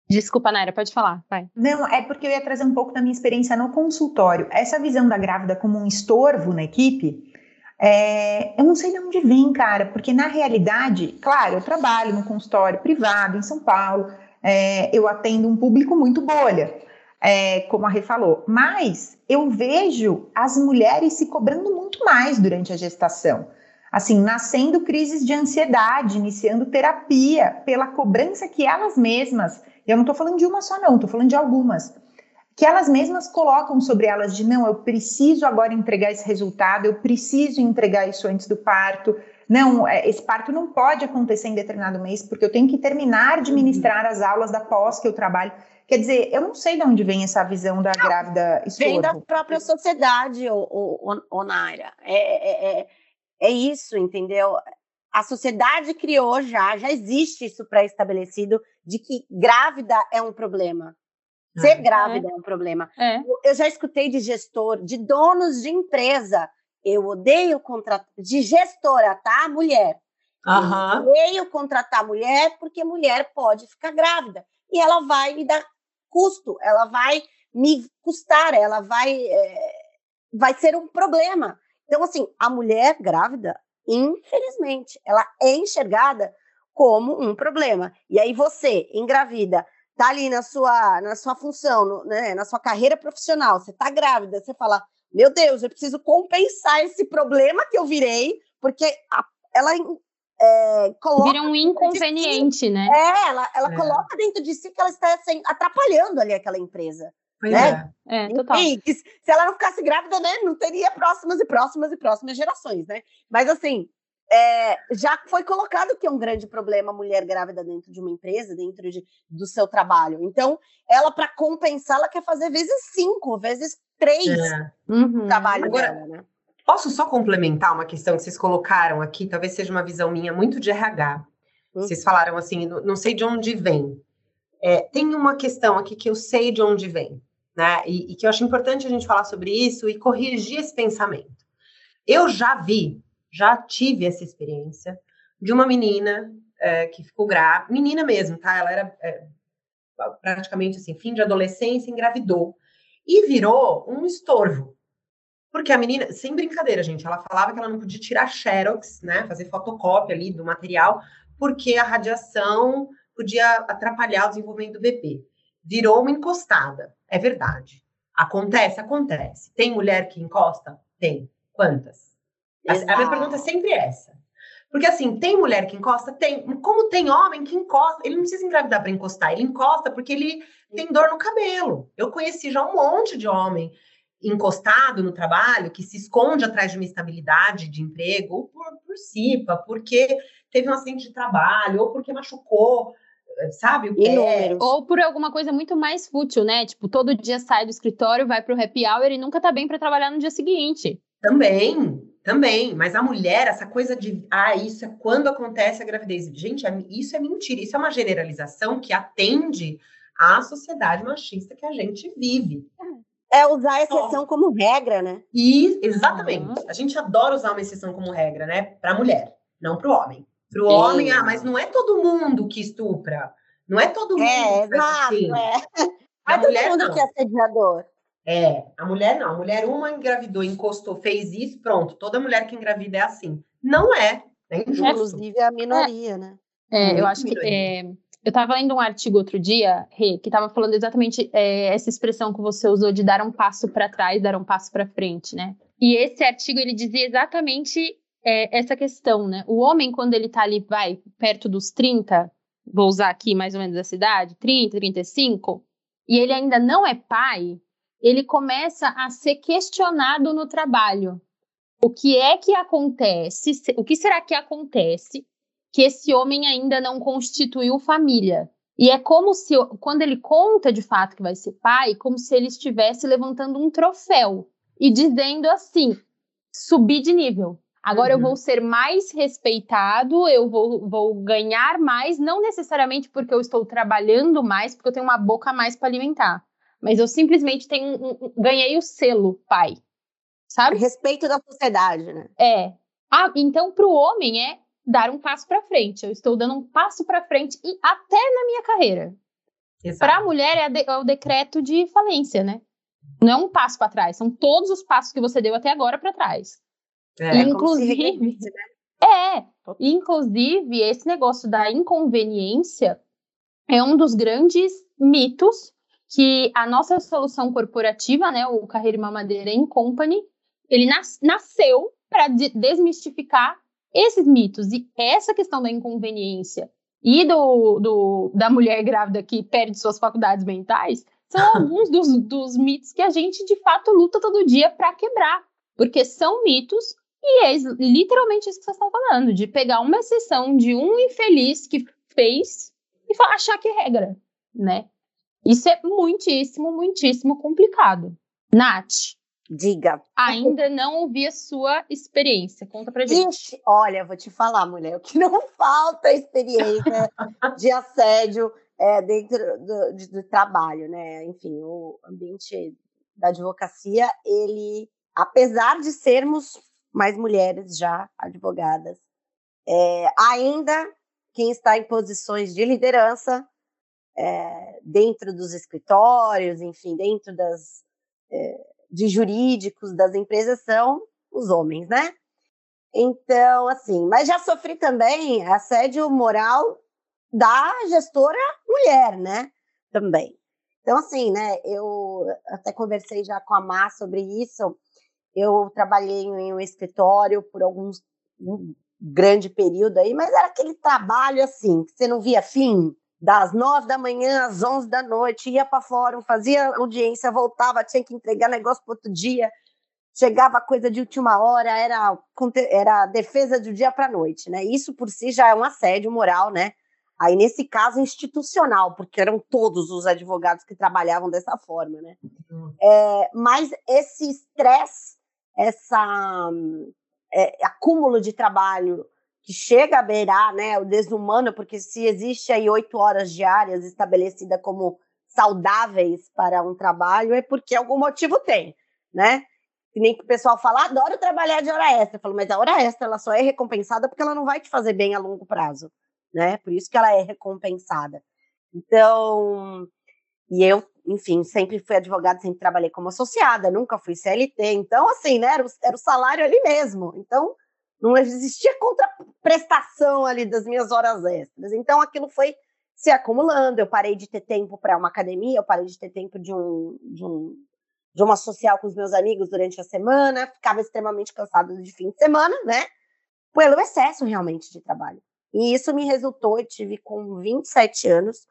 Desculpa, Naira, pode falar, vai. Não, é porque eu ia trazer um pouco da minha experiência no consultório. Essa visão da grávida como um estorvo na equipe, é, eu não sei de onde vem, cara, porque na realidade, claro, eu trabalho no consultório privado em São Paulo, é, eu atendo um público muito bolha, é, como a Rê falou, mas eu vejo as mulheres se cobrando muito mais durante a gestação. Assim, nascendo crises de ansiedade, iniciando terapia, pela cobrança que elas mesmas eu não estou falando de uma só, não, estou falando de algumas. Que elas mesmas colocam sobre elas de não, eu preciso agora entregar esse resultado, eu preciso entregar isso antes do parto. Não, é, esse parto não pode acontecer em determinado mês, porque eu tenho que terminar de ministrar as aulas da pós que eu trabalho. Quer dizer, eu não sei de onde vem essa visão da grávida Vem da própria sociedade, o, o, o, Naira. É, é, é, é isso, entendeu? A sociedade criou já, já existe isso pré-estabelecido de que grávida é um problema. Ser É. grávida é. um problema. É. Eu já escutei de gestor, de donos de empresa. Eu odeio contratar, de gestora, tá? Mulher. Aham. Eu odeio contratar mulher porque mulher pode ficar grávida. E ela vai me dar custo, ela vai me custar, ela vai, é, vai ser um problema. Então, assim, a mulher grávida, infelizmente, ela é enxergada como um problema. E aí você, engravida, tá ali na sua, na sua função, no, né, na sua carreira profissional, você tá grávida, você fala, meu Deus, eu preciso compensar esse problema que eu virei, porque a, ela é, coloca... Vira um inconveniente, né? É, ela, ela É. coloca dentro de si que ela está assim, atrapalhando ali aquela empresa. Pois Né? é. É, total. Enfim, se ela não ficasse grávida, né, não teria próximas e próximas e próximas gerações, né? Mas assim, é, já foi colocado que é um grande problema a mulher grávida dentro de uma empresa, dentro de, do seu trabalho. Então, ela, para compensar, ela quer fazer vezes cinco, vezes três É. Uhum. o trabalho Agora- dela, né? Posso só complementar uma questão que vocês colocaram aqui, talvez seja uma visão minha muito de RH. Hum. Vocês falaram assim, não não sei de onde vem. É, tem uma questão aqui que eu sei de onde vem, né? E, e que eu acho importante a gente falar sobre isso e corrigir esse pensamento. Eu já vi, já tive essa experiência de uma menina é, que ficou grávida, menina mesmo, tá? Ela era é, praticamente assim, fim de adolescência, engravidou e virou um estorvo. Porque a menina, sem brincadeira, gente, ela falava que ela não podia tirar xerox, né, fazer fotocópia ali do material, porque a radiação podia atrapalhar o desenvolvimento do bebê. Virou uma encostada, é verdade. Acontece, acontece. Tem mulher que encosta? Tem. Quantas? A, a minha pergunta é sempre essa. Porque assim, tem mulher que encosta? Tem. Como tem homem que encosta? Ele não precisa engravidar para encostar, ele encosta porque ele tem dor no cabelo. Eu conheci já um monte de homem encostado no trabalho, que se esconde atrás de uma estabilidade de emprego, ou por, por CIPA, porque teve um acidente de trabalho, ou porque machucou, sabe o que é? Ou por alguma coisa muito mais fútil, né? Tipo, todo dia sai do escritório, vai pro happy hour e nunca tá bem pra trabalhar no dia seguinte. Também, também. Mas a mulher, essa coisa de, ah, isso é quando acontece a gravidez. Gente, é- isso é mentira. Isso é uma generalização que atende à sociedade machista que a gente vive. É usar a exceção como regra, né? E, exatamente. Uhum. A gente adora usar uma exceção como regra, né? Para a mulher, não para o homem. Para o Sim. homem, ah, mas não é todo mundo que estupra. Não é todo mundo É, que faz exato, assim. é. A Mas todo mulher mundo não. que é assediador. É, a mulher não. A mulher, uma engravidou, encostou, fez isso, pronto. Toda mulher que engravida é assim. Não é. É injusto. Inclusive a minoria, né? É, eu acho que. minoria. é, eu tava lendo um artigo outro dia, Rê, que tava falando exatamente é, essa expressão que você usou de dar um passo para trás, dar um passo para frente, né? E esse artigo ele dizia exatamente é, essa questão, né? O homem, quando ele tá ali, vai perto dos 30, vou usar aqui mais ou menos a cidade, 30, 35, e ele ainda não é pai, ele começa a ser questionado no trabalho. O que é que acontece? O que será que acontece que esse homem ainda não constituiu família? E é como se, quando ele conta de fato que vai ser pai, como se ele estivesse levantando um troféu e dizendo assim: subir de nível. Agora uhum. eu vou ser mais respeitado, eu vou, vou ganhar mais, não necessariamente porque eu estou trabalhando mais, porque eu tenho uma boca a mais para alimentar. Mas eu simplesmente tenho um, um, ganhei o selo pai. Sabe? Respeito da sociedade, né? É. Ah, então, para o homem é dar um passo para frente. Eu estou dando um passo para frente e até na minha carreira. Para a mulher é, de, é, o decreto de falência, né? Não é um passo para trás, são todos os passos que você deu até agora para trás. É, inclusive, né? é, inclusive esse negócio da inconveniência é um dos grandes mitos que a nossa solução corporativa, né, o Carreira Mamadeira em Company, ele nas, nasceu para de, desmistificar esses mitos e essa questão da inconveniência e do, do, da mulher grávida que perde suas faculdades mentais são alguns dos, dos mitos que a gente de fato luta todo dia para quebrar, porque são mitos e é literalmente isso que vocês estão falando, de pegar uma exceção de um infeliz que fez e achar que é regra, né? Isso é muitíssimo, muitíssimo complicado. Nath, Diga. Ainda não ouvi a sua experiência. Conta pra gente. Ixi, olha, vou te falar, mulher, o que não falta é experiência de assédio é, dentro do, do, do, trabalho, né? Enfim, o ambiente da advocacia, ele, apesar de sermos mais mulheres já advogadas, é, ainda quem está em posições de liderança é, dentro dos escritórios, enfim, dentro das é, de jurídicos das empresas são os homens, né? Então, assim, mas já sofri também assédio moral da gestora mulher, né? Também. Então, assim, né? Eu até conversei já com a Má sobre isso. Eu trabalhei em um escritório por alguns um grande período aí, mas era aquele trabalho assim, que você não via fim, das nove da manhã às onze da noite, ia para fórum, fazia audiência, voltava, tinha que entregar negócio para outro dia, chegava coisa de última hora, era, era defesa do dia para noite, né? Isso por si já é um assédio moral, né? Aí, nesse caso, institucional, porque eram todos os advogados que trabalhavam dessa forma, né? Uhum. É, mas esse estresse, essa é, acúmulo de trabalho que chega a beirar né, o desumano, porque se existe aí oito horas diárias estabelecidas como saudáveis para um trabalho, é porque algum motivo tem, né? Que nem que o pessoal fala, adoro trabalhar de hora extra. Eu falo, mas a hora extra ela só é recompensada porque ela não vai te fazer bem a longo prazo, né? Por isso que ela é recompensada. Então, e eu, enfim, sempre fui advogada, sempre trabalhei como associada, nunca fui CLT. Então, assim, né? Era o, era o salário ali mesmo. Então, não existia contraprestação ali das minhas horas extras. Então aquilo foi se acumulando. Eu parei de ter tempo para uma academia, eu parei de ter tempo de um, de um de uma social com os meus amigos durante a semana, ficava extremamente cansada de fim de semana, né? Pelo excesso realmente de trabalho. E isso me resultou, eu tive com 27 anos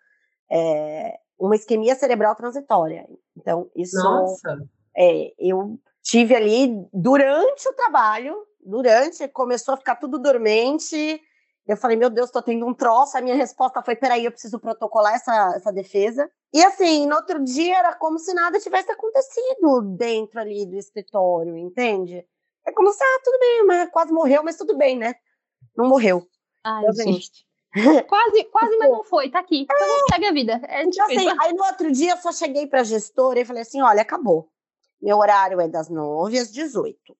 é, uma isquemia cerebral transitória. Então, isso. Nossa! É, eu tive ali durante o trabalho durante, começou a ficar tudo dormente. Eu falei, meu Deus, tô tendo um troço. A minha resposta foi: peraí, eu preciso protocolar essa, essa defesa. E assim, no outro dia era como se nada tivesse acontecido dentro ali do escritório, entende? É como se, ah, tudo bem, mas quase morreu, mas tudo bem, né? Não morreu. Ai, então, gente. quase, quase, mas não foi, tá aqui. Então é. segue a vida. É então, assim, aí no outro dia eu só cheguei pra gestora e falei assim: olha, acabou. Meu horário é das 9 às 18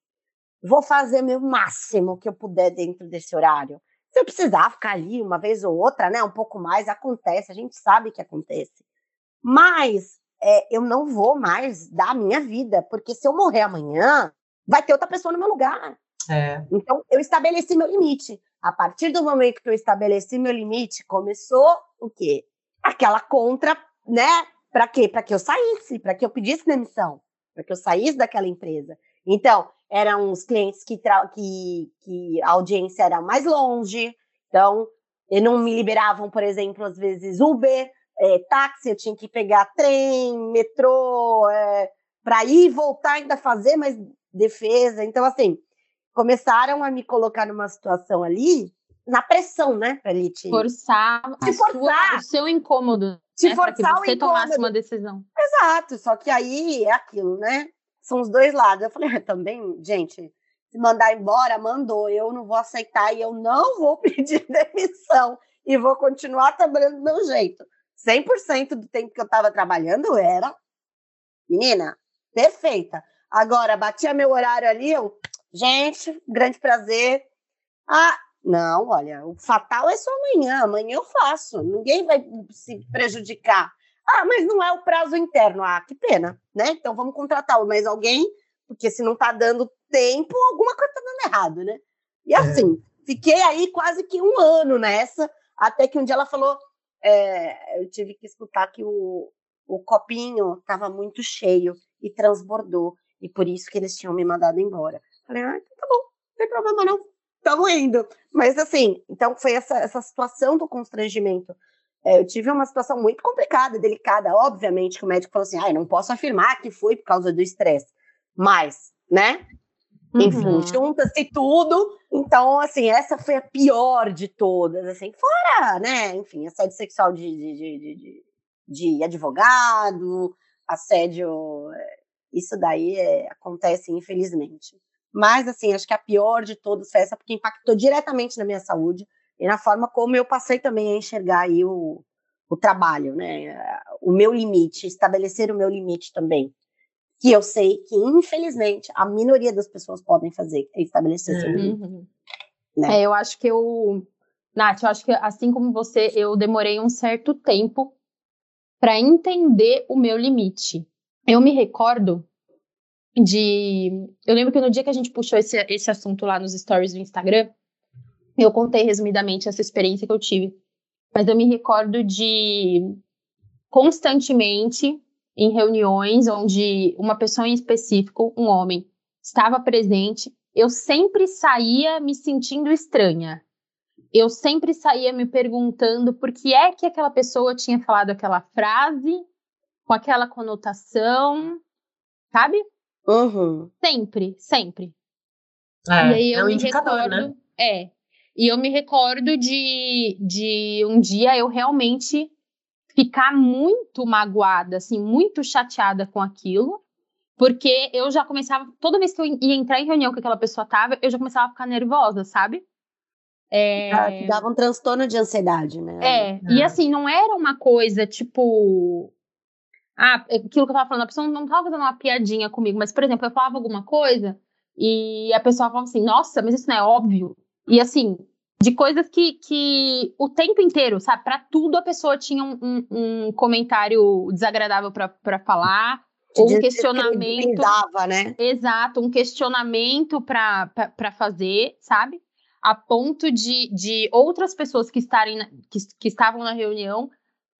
vou fazer o meu máximo que eu puder dentro desse horário. Se eu precisar ficar ali uma vez ou outra, né, um pouco mais, acontece, a gente sabe que acontece. Mas é, eu não vou mais dar a minha vida, porque se eu morrer amanhã, vai ter outra pessoa no meu lugar. É. Então, eu estabeleci meu limite. A partir do momento que eu estabeleci meu limite, começou o quê? Aquela contra, né? Para quê? Para que eu saísse, para que eu pedisse demissão, para que eu saísse daquela empresa. Então, eram os clientes que, que, que a audiência era mais longe, então e não me liberavam, por exemplo, às vezes Uber, é, táxi, eu tinha que pegar trem, metrô, é, para ir e voltar ainda fazer mais defesa. Então, assim, começaram a me colocar numa situação ali, na pressão, né, para ele te forçar, te forçar. Sua, o seu incômodo, te né, forçar que você tomasse uma decisão. Exato, só que aí é aquilo, né? São os dois lados. Eu falei, também, gente, se mandar embora, mandou. Eu não vou aceitar e eu não vou pedir demissão e vou continuar trabalhando do meu jeito. 100% do tempo que eu estava trabalhando era, menina, perfeita. Agora, batia meu horário ali, eu, gente, grande prazer. Ah, não, olha, o fatal é só amanhã, amanhã eu faço, ninguém vai se prejudicar. Ah, mas não é o prazo interno. Ah, que pena, né? Então vamos contratar mais alguém, porque se não está dando tempo, alguma coisa está dando errado, né? E é. assim, é. fiquei aí quase que um ano nessa, até que um dia ela falou, é, eu tive que escutar que o, o copinho estava muito cheio e transbordou, e por isso que eles tinham me mandado embora. Falei, ah, então tá bom, não tem problema não, estamos indo. Mas assim, então foi essa, essa situação do constrangimento. É, eu tive uma situação muito complicada, delicada, obviamente, que o médico falou assim, ah, eu não posso afirmar que foi por causa do estresse, mas, né, enfim, uhum. junta-se tudo. Então, assim, essa foi a pior de todas, assim, fora, né? Enfim, assédio sexual de, de, de, de, de advogado, assédio. É, isso daí é, acontece, infelizmente. Mas, assim, acho que a pior de todas foi essa, porque impactou diretamente na minha saúde e na forma como eu passei também a enxergar aí o, o trabalho, né? O meu limite, estabelecer o meu limite também que eu sei que, infelizmente, a minoria das pessoas podem fazer, é estabelecer seu limite. Uhum. Né? É, eu acho que eu. Nath, eu acho que assim como você, eu demorei um certo tempo para entender o meu limite. Eu me recordo de. Eu lembro que no dia que a gente puxou esse, esse assunto lá nos stories do Instagram, eu contei resumidamente essa experiência que eu tive. Mas eu me recordo de constantemente em reuniões onde uma pessoa em específico, um homem, estava presente, eu sempre saía me sentindo estranha. Eu sempre saía me perguntando por que é que aquela pessoa tinha falado aquela frase com aquela conotação, sabe? Uhum. Sempre, sempre. É, e aí eu é um me indicador, recordo, né? É. E eu me recordo de, de um dia eu realmente ficar muito magoada, assim, muito chateada com aquilo, porque eu já começava, toda vez que eu ia entrar em reunião que aquela pessoa tava, eu já começava a ficar nervosa, sabe? É... Ah, dava um transtorno de ansiedade, né? É, ah. e assim, não era uma coisa tipo. Ah, aquilo que eu tava falando, a pessoa não tava fazendo uma piadinha comigo, mas, por exemplo, eu falava alguma coisa e a pessoa falava assim, nossa, mas isso não é óbvio. E assim, de coisas que, que o tempo inteiro, sabe? Para tudo a pessoa tinha um, um, um comentário desagradável para falar, ou um questionamento. né? Exato, um questionamento para fazer, sabe? A ponto de, de outras pessoas que, estarem na, que, que estavam na reunião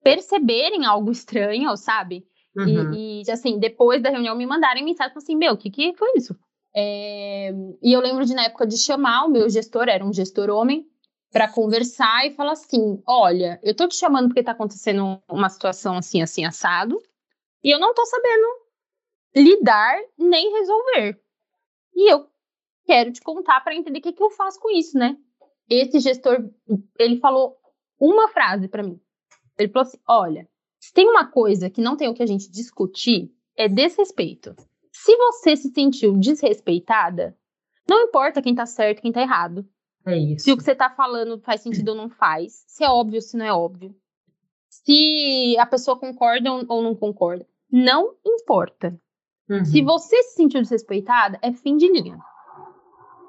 perceberem algo estranho, sabe? Uhum. E, e, assim, depois da reunião me mandarem mensagem assim: Meu, o que, que foi isso? É, e eu lembro de, na época, de chamar o meu gestor, era um gestor homem, para conversar e falar assim: olha, eu tô te chamando porque tá acontecendo uma situação assim, assim, assado, e eu não tô sabendo lidar nem resolver. E eu quero te contar para entender o que, que eu faço com isso, né? Esse gestor, ele falou uma frase para mim. Ele falou assim: olha, se tem uma coisa que não tem o que a gente discutir, é desrespeito. Se você se sentiu desrespeitada, não importa quem tá certo, quem tá errado. É isso. Se o que você tá falando faz sentido ou não faz. Se é óbvio, se não é óbvio. Se a pessoa concorda ou não concorda. Não importa. Uhum. Se você se sentiu desrespeitada, é fim de linha.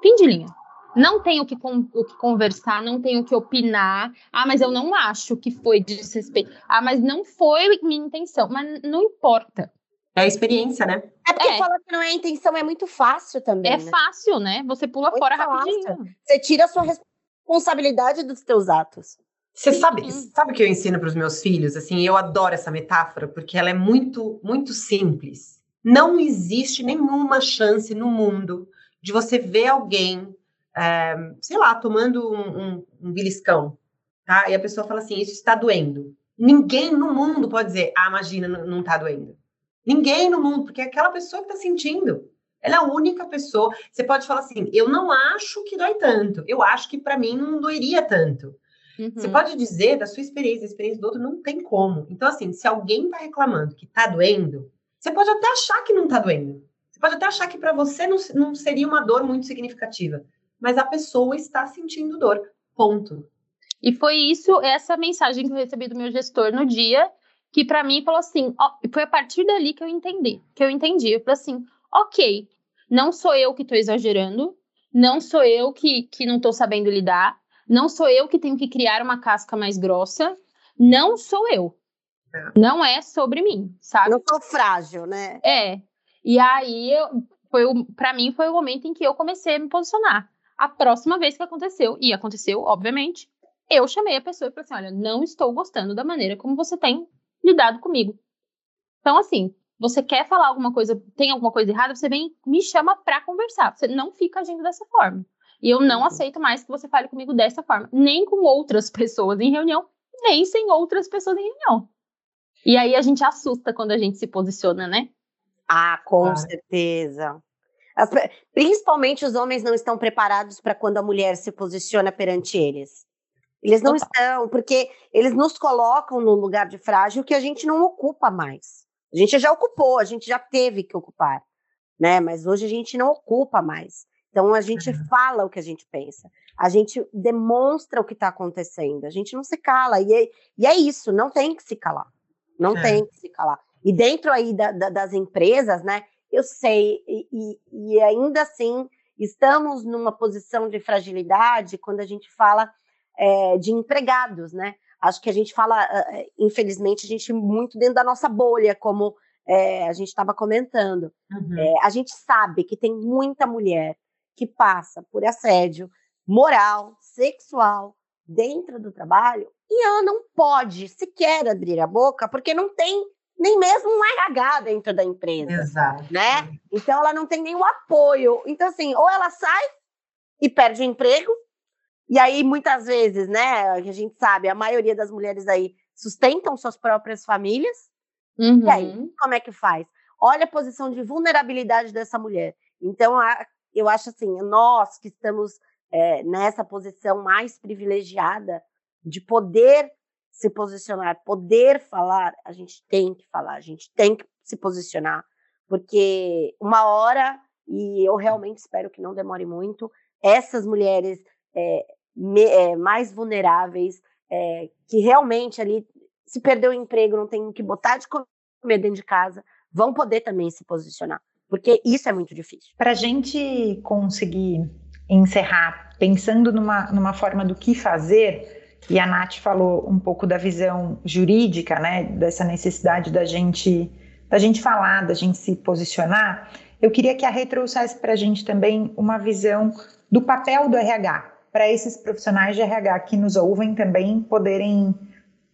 Fim de linha. Não tem o que, o que conversar, não tem o que opinar. Ah, mas eu não acho que foi desrespeito. Ah, mas não foi minha intenção. Mas não importa. É a experiência, né? É porque é. falar que não é a intenção é muito fácil também. É né? fácil, né? Você pula muito fora fácil. rapidinho. Você tira a sua responsabilidade dos teus atos. Você sabe, uhum. sabe o que eu ensino para os meus filhos? Assim, eu adoro essa metáfora porque ela é muito, muito simples. Não existe nenhuma chance no mundo de você ver alguém, é, sei lá, tomando um, um, um beliscão, tá? E a pessoa fala assim, isso está doendo. Ninguém no mundo pode dizer, ah, imagina, não, não tá doendo. Ninguém no mundo, porque é aquela pessoa que está sentindo. Ela é a única pessoa. Você pode falar assim: eu não acho que dói tanto. Eu acho que para mim não doeria tanto. Uhum. Você pode dizer da sua experiência, da experiência do outro, não tem como. Então, assim, se alguém está reclamando que está doendo, você pode até achar que não está doendo. Você pode até achar que para você não, não seria uma dor muito significativa. Mas a pessoa está sentindo dor. Ponto. E foi isso, essa mensagem que eu recebi do meu gestor no dia, que para mim falou assim, ó, foi a partir dali que eu entendi, que eu entendi, eu falei assim, ok, não sou eu que estou exagerando, não sou eu que, que não estou sabendo lidar, não sou eu que tenho que criar uma casca mais grossa, não sou eu. É. Não é sobre mim, sabe? Não sou frágil, né? É. E aí, eu, foi para mim, foi o momento em que eu comecei a me posicionar. A próxima vez que aconteceu, e aconteceu, obviamente, eu chamei a pessoa e falei assim: olha, não estou gostando da maneira como você tem lidado comigo. Então, assim, você quer falar alguma coisa, tem alguma coisa errada, você vem, me chama para conversar. Você não fica agindo dessa forma. E eu não uhum. aceito mais que você fale comigo dessa forma, nem com outras pessoas em reunião, nem sem outras pessoas em reunião. E aí a gente assusta quando a gente se posiciona, né? Ah, com ah. certeza. As, principalmente os homens não estão preparados para quando a mulher se posiciona perante eles. Eles não Total. estão, porque eles nos colocam no lugar de frágil que a gente não ocupa mais. A gente já ocupou, a gente já teve que ocupar, né? Mas hoje a gente não ocupa mais. Então a gente uhum. fala o que a gente pensa, a gente demonstra o que está acontecendo, a gente não se cala. E é, e é, isso, não tem que se calar. Não é. tem que se calar. E dentro aí da, da, das empresas, né? Eu sei, e, e ainda assim estamos numa posição de fragilidade quando a gente fala é, de empregados, né? Acho que a gente fala, uh, infelizmente, a gente muito dentro da nossa bolha, como é, a gente estava comentando. Uhum. É, a gente sabe que tem muita mulher que passa por assédio moral, sexual, dentro do trabalho, e ela não pode sequer abrir a boca, porque não tem nem mesmo um RH dentro da empresa. Exato. Né? Então ela não tem nenhum apoio. Então, assim, ou ela sai e perde o emprego, e aí, muitas vezes, né, a gente sabe, a maioria das mulheres aí sustentam suas próprias famílias. Uhum. E aí, uhum. como é que faz? Olha a posição de vulnerabilidade dessa mulher. Então, eu acho assim, nós que estamos é, nessa posição mais privilegiada de poder se posicionar, poder falar, a gente tem que falar, a gente tem que se posicionar, porque uma hora, e eu realmente espero que não demore muito, essas mulheres é, me, é, mais vulneráveis, é, que realmente ali, se perdeu o emprego, não tem que botar de comer dentro de casa, vão poder também se posicionar, porque isso é muito difícil. Para a gente conseguir encerrar pensando numa, numa forma do que fazer, e a Nath falou um pouco da visão jurídica, né, dessa necessidade da gente, da gente falar, da gente se posicionar, eu queria que a Rê trouxesse para a gente também uma visão do papel do RH, para esses profissionais de RH que nos ouvem também poderem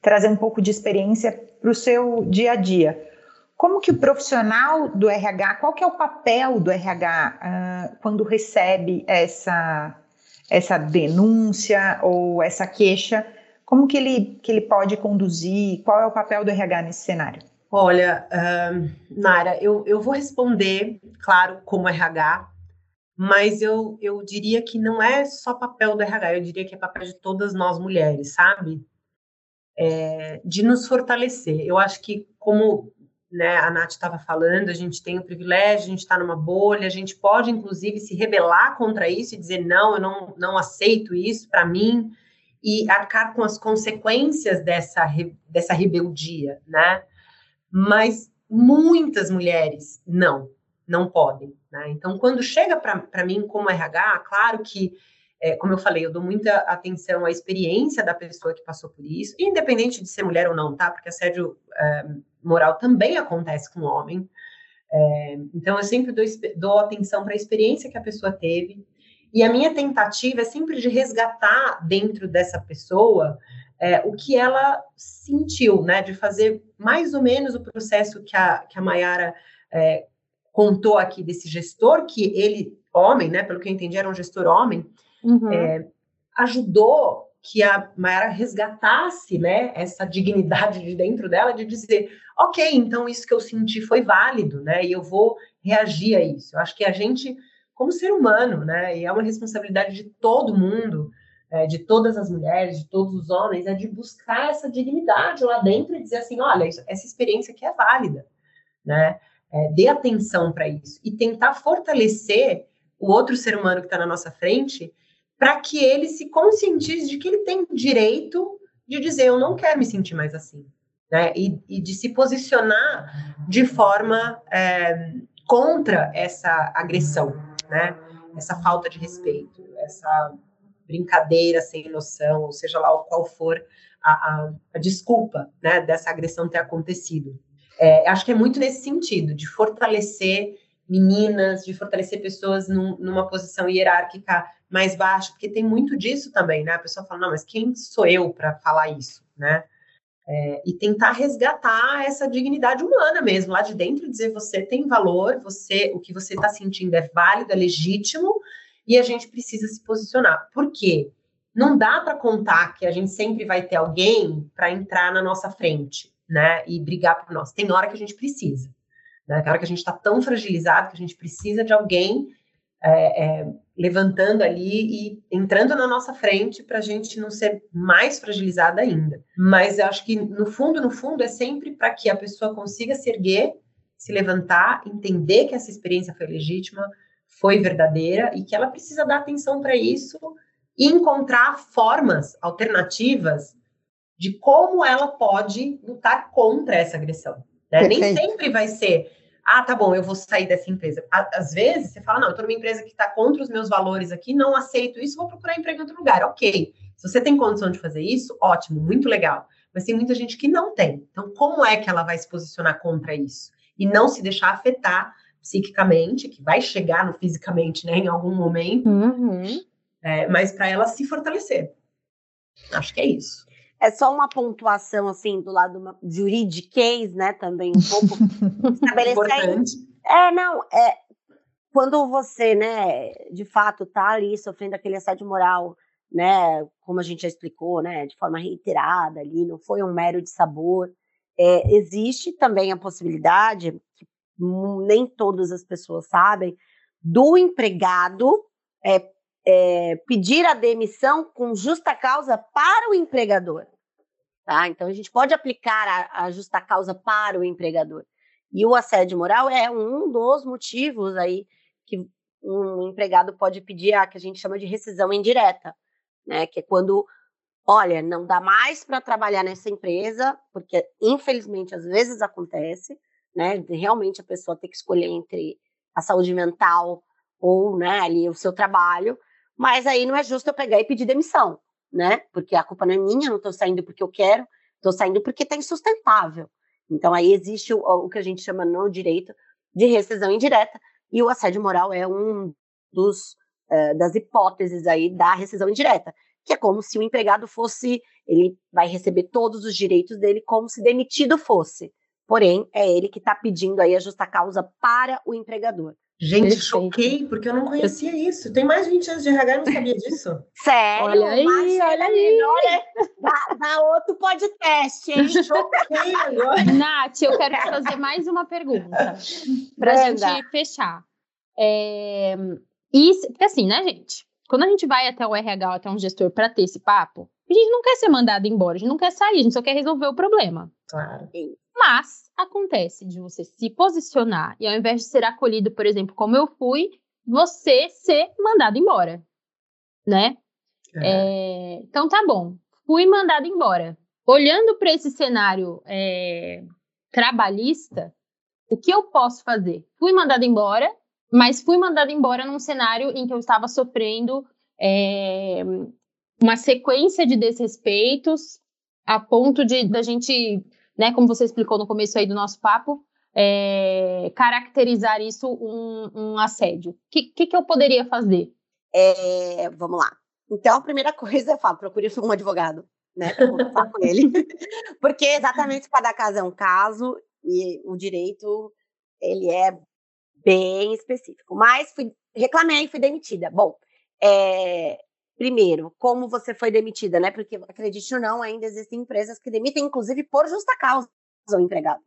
trazer um pouco de experiência para o seu dia a dia. Como que o profissional do RH, qual que é o papel do RH uh, quando recebe essa, essa denúncia ou essa queixa? Como que ele, que ele pode conduzir? Qual é o papel do RH nesse cenário? Olha, uh, Nara, eu, eu vou responder, claro, como RH, mas eu, eu diria que não é só papel do RH, eu diria que é papel de todas nós mulheres, sabe? É, de nos fortalecer. Eu acho que, como né, a Nath estava falando, a gente tem o privilégio, a gente está numa bolha, a gente pode, inclusive, se rebelar contra isso e dizer, não, eu não, não aceito isso para mim, e arcar com as consequências dessa, dessa rebeldia, né? Mas muitas mulheres não, não podem. Né? Então, quando chega para mim como RH, claro que, é, como eu falei, eu dou muita atenção à experiência da pessoa que passou por isso, independente de ser mulher ou não, tá? Porque assédio é, moral também acontece com homem. É, então, eu sempre dou, dou atenção para a experiência que a pessoa teve. E a minha tentativa é sempre de resgatar dentro dessa pessoa é, o que ela sentiu, né? De fazer mais ou menos o processo que a, que a Mayara é, contou aqui desse gestor, que ele homem, né? Pelo que eu entendi, era um gestor homem, uhum. é, ajudou que a Mayara resgatasse, né, essa dignidade de dentro dela de dizer, ok, então isso que eu senti foi válido, né, e eu vou reagir a isso. Eu acho que a gente, como ser humano, né, e é uma responsabilidade de todo mundo, é, de todas as mulheres, de todos os homens, é de buscar essa dignidade lá dentro e dizer assim, olha, essa experiência aqui é válida, né, é, dê atenção para isso e tentar fortalecer o outro ser humano que está na nossa frente para que ele se conscientize de que ele tem direito de dizer eu não quero me sentir mais assim, né? E, e de se posicionar de forma é, contra essa agressão, né? Essa falta de respeito, essa brincadeira sem noção, ou seja lá qual for a, a, a desculpa, né? Dessa agressão ter acontecido. É, acho que é muito nesse sentido de fortalecer meninas, de fortalecer pessoas num, numa posição hierárquica mais baixa, porque tem muito disso também, né? A pessoa fala, não, mas quem sou eu para falar isso, né? É, e tentar resgatar essa dignidade humana mesmo, lá de dentro, dizer você tem valor, você o que você está sentindo é válido, é legítimo, e a gente precisa se posicionar. Por quê? Não dá para contar que a gente sempre vai ter alguém para entrar na nossa frente, né? E brigar por nós. Tem hora que a gente precisa. Né? Tem hora que a gente está tão fragilizado que a gente precisa de alguém é, é, levantando ali e entrando na nossa frente para a gente não ser mais fragilizada ainda. Mas eu acho que no fundo, no fundo, é sempre para que a pessoa consiga se erguer, se levantar, entender que essa experiência foi legítima, foi verdadeira e que ela precisa dar atenção para isso e encontrar formas alternativas de como ela pode lutar contra essa agressão. Né? Nem sempre vai ser ah, tá bom, eu vou sair dessa empresa. Às vezes você fala, não, eu tô numa empresa que está contra os meus valores aqui, não aceito isso, vou procurar emprego em outro lugar. Ok. Se você tem condição de fazer isso, ótimo, muito legal. Mas tem muita gente que não tem. Então, como é que ela vai se posicionar contra isso? E não se deixar afetar psiquicamente, que vai chegar no fisicamente, né, em algum momento, uhum. é, mas para ela se fortalecer. Acho que é isso. É só uma pontuação, assim, do lado juridiquês, né, também um pouco. Importante. É, não, é, quando você, né, de fato tá ali sofrendo aquele assédio moral, né, como a gente já explicou, né, de forma reiterada ali, não foi um mero de sabor, é, existe também a possibilidade, que nem todas as pessoas sabem, do empregado é, é, pedir a demissão com justa causa para o empregador. Tá? Então, a gente pode aplicar a, a justa causa para o empregador. E o assédio moral é um dos motivos aí que um empregado pode pedir a que a gente chama de rescisão indireta, né? Que é quando, olha, não dá mais para trabalhar nessa empresa, porque infelizmente às vezes acontece, né? Realmente a pessoa ter que escolher entre a saúde mental ou, né, ali o seu trabalho, mas aí não é justo eu pegar e pedir demissão, né? Porque a culpa não é minha, não estou saindo porque eu quero, estou saindo porque está insustentável. Então aí existe o, o, que a gente chama no direito de rescisão indireta e o assédio moral é um dos uh, das hipóteses aí da rescisão indireta, que é como se o empregado fosse, ele vai receber todos os direitos dele como se demitido fosse. Porém, é ele que está pedindo aí a justa causa para o empregador. Gente, Perfeito. choquei, porque eu não conhecia isso. Tem mais de 20 anos de RH e não sabia disso. Sério? Olha aí, olha aí. Olha, dá, dá outro podcast, hein? Choquei agora. Nath, eu quero te fazer mais uma pergunta. Pra Manda. gente fechar. É, isso, porque assim, né, gente? Quando a gente vai até o RH, até um gestor para ter esse papo, a gente não quer ser mandado embora, a gente não quer sair, a gente só quer resolver o problema. Claro. Mas acontece de você se posicionar e ao invés de ser acolhido, por exemplo, como eu fui, você ser mandado embora, né? É. É, então tá bom, fui mandado embora. Olhando para esse cenário é, trabalhista, o que eu posso fazer? Fui mandado embora, mas fui mandado embora num cenário em que eu estava sofrendo é, uma sequência de desrespeitos a ponto de da gente né, como você explicou no começo aí do nosso papo, é, caracterizar isso um, um assédio. O que, que, que, eu poderia fazer? É, vamos lá. Então, a primeira coisa é falar, procure um advogado, né, para conversar com ele. Porque exatamente cada caso é um caso e o direito, ele é bem específico. Mas fui reclamei, fui demitida. Bom, é, primeiro, como você foi demitida, né? Porque, acredite ou não, ainda existem empresas que demitem, inclusive, por justa causa o empregado.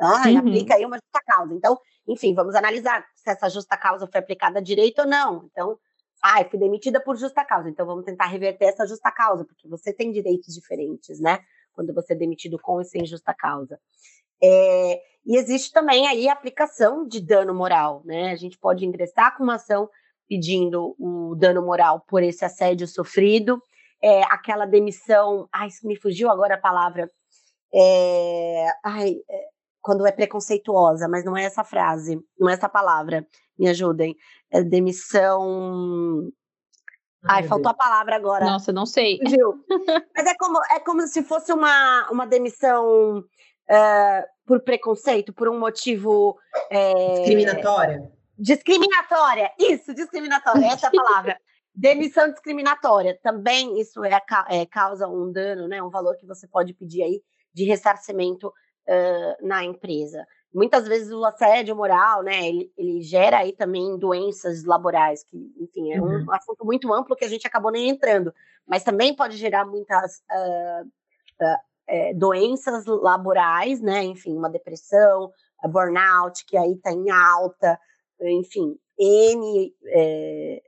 Ah, uhum. aplica aí uma justa causa. Então, enfim, vamos analisar se essa justa causa foi aplicada direito ou não. Então, ah, fui demitida por justa causa. Então, vamos tentar reverter essa justa causa, porque você tem direitos diferentes, né? Quando você é demitido com e sem justa causa. É, e existe também aí a aplicação de dano moral, né? A gente pode ingressar com uma ação pedindo o dano moral por esse assédio sofrido, é, aquela demissão, ai, me fugiu agora a palavra, é, ai, é, quando é preconceituosa, mas não é essa frase, não é essa palavra, me ajudem, é demissão... Ai, faltou a palavra agora. Nossa, não sei. Fugiu. mas é como, é como se fosse uma, uma demissão uh, por preconceito, por um motivo... É, discriminatória? Discriminatória, isso, discriminatória, essa é a palavra. Demissão discriminatória, também isso é, é, causa um dano, né, um valor que você pode pedir aí de ressarcimento uh, na empresa. Muitas vezes o assédio moral, né, ele, ele, gera aí também doenças laborais, que, enfim, é uhum. um assunto muito amplo que a gente acabou nem entrando, mas também pode gerar muitas uh, uh, doenças laborais, né, enfim, uma depressão, burnout, que aí está em alta, enfim, N é,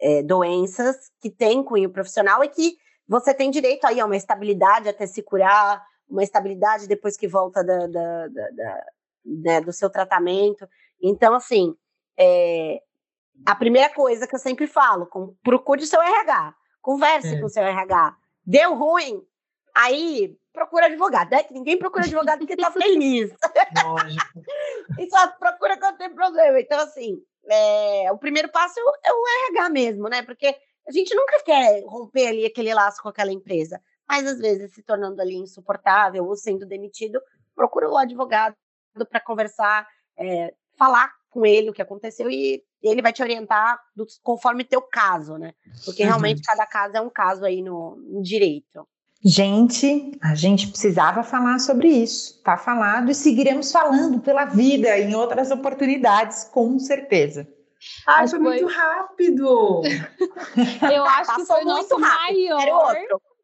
é, doenças que tem cunho profissional e que você tem direito aí a uma estabilidade até se curar, uma estabilidade depois que volta da, da, da, né, do seu tratamento. Então, assim, é, a primeira coisa que eu sempre falo, com, procure o seu RH, converse é. com o seu RH. Deu ruim, aí procura advogado, né? Que ninguém procura advogado porque tá feliz. Lógico. E só procura quando tem problema. Então, assim, é, o primeiro passo é o RH mesmo, né? Porque a gente nunca quer romper ali aquele laço com aquela empresa. Mas, às vezes, se tornando ali insuportável ou sendo demitido, procura o advogado para conversar, é, falar com ele o que aconteceu e ele vai te orientar do, conforme teu caso, né? Porque realmente uhum. cada caso é um caso aí no, no direito. Gente, a gente precisava falar sobre isso. Está falado e seguiremos falando pela vida em outras oportunidades, com certeza. Ai, foi, foi muito rápido. Eu acho que foi o nosso maior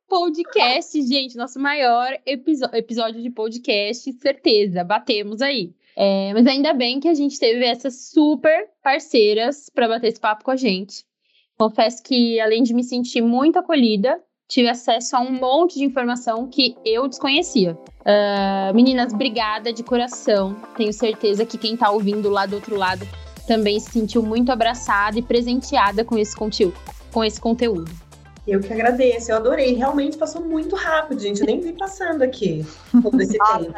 podcast, gente. Nosso maior episódio de podcast, certeza. Batemos aí. É, mas ainda bem que a gente teve essas super parceiras para bater esse papo com a gente. Confesso que, além de me sentir muito acolhida, tive acesso a um monte de informação que eu desconhecia. Uh, meninas, obrigada de coração. Tenho certeza que quem está ouvindo lá do outro lado também se sentiu muito abraçada e presenteada com esse conteúdo. Com esse conteúdo. Eu que agradeço, eu adorei. Realmente passou muito rápido, gente. Eu nem vi passando aqui todo esse tempo.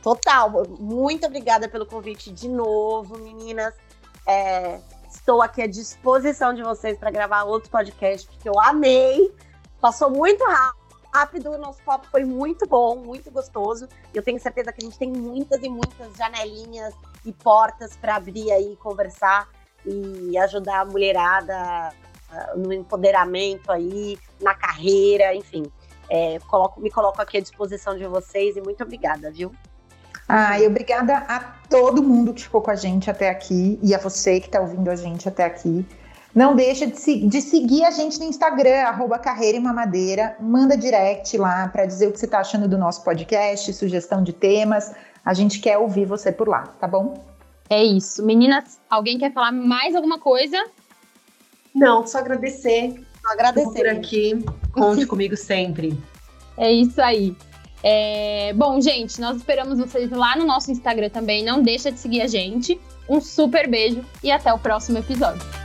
Total. Muito obrigada pelo convite de novo, meninas. É, estou aqui à disposição de vocês para gravar outro podcast, porque eu amei. Passou muito rápido, o nosso papo foi muito bom, muito gostoso. Eu tenho certeza que a gente tem muitas e muitas janelinhas e portas para abrir aí, conversar e ajudar a mulherada ah, no empoderamento aí, na carreira, enfim. É, coloco, me coloco aqui à disposição de vocês e muito obrigada, viu? Ah, e obrigada a todo mundo que ficou com a gente até aqui e a você que está ouvindo a gente até aqui. Não deixa de, de, seguir a gente no Instagram, arroba Carreira e Mamadeira. Manda direct lá para dizer o que você está achando do nosso podcast, sugestão de temas. A gente quer ouvir você por lá, tá bom? É isso. Meninas, alguém quer falar mais alguma coisa? Não, só agradecer. Só agradecer. Por aqui. Conte comigo sempre. É isso aí. É... Bom, gente, nós esperamos vocês lá no nosso Instagram também. Não deixa de seguir a gente. Um super beijo e até o próximo episódio.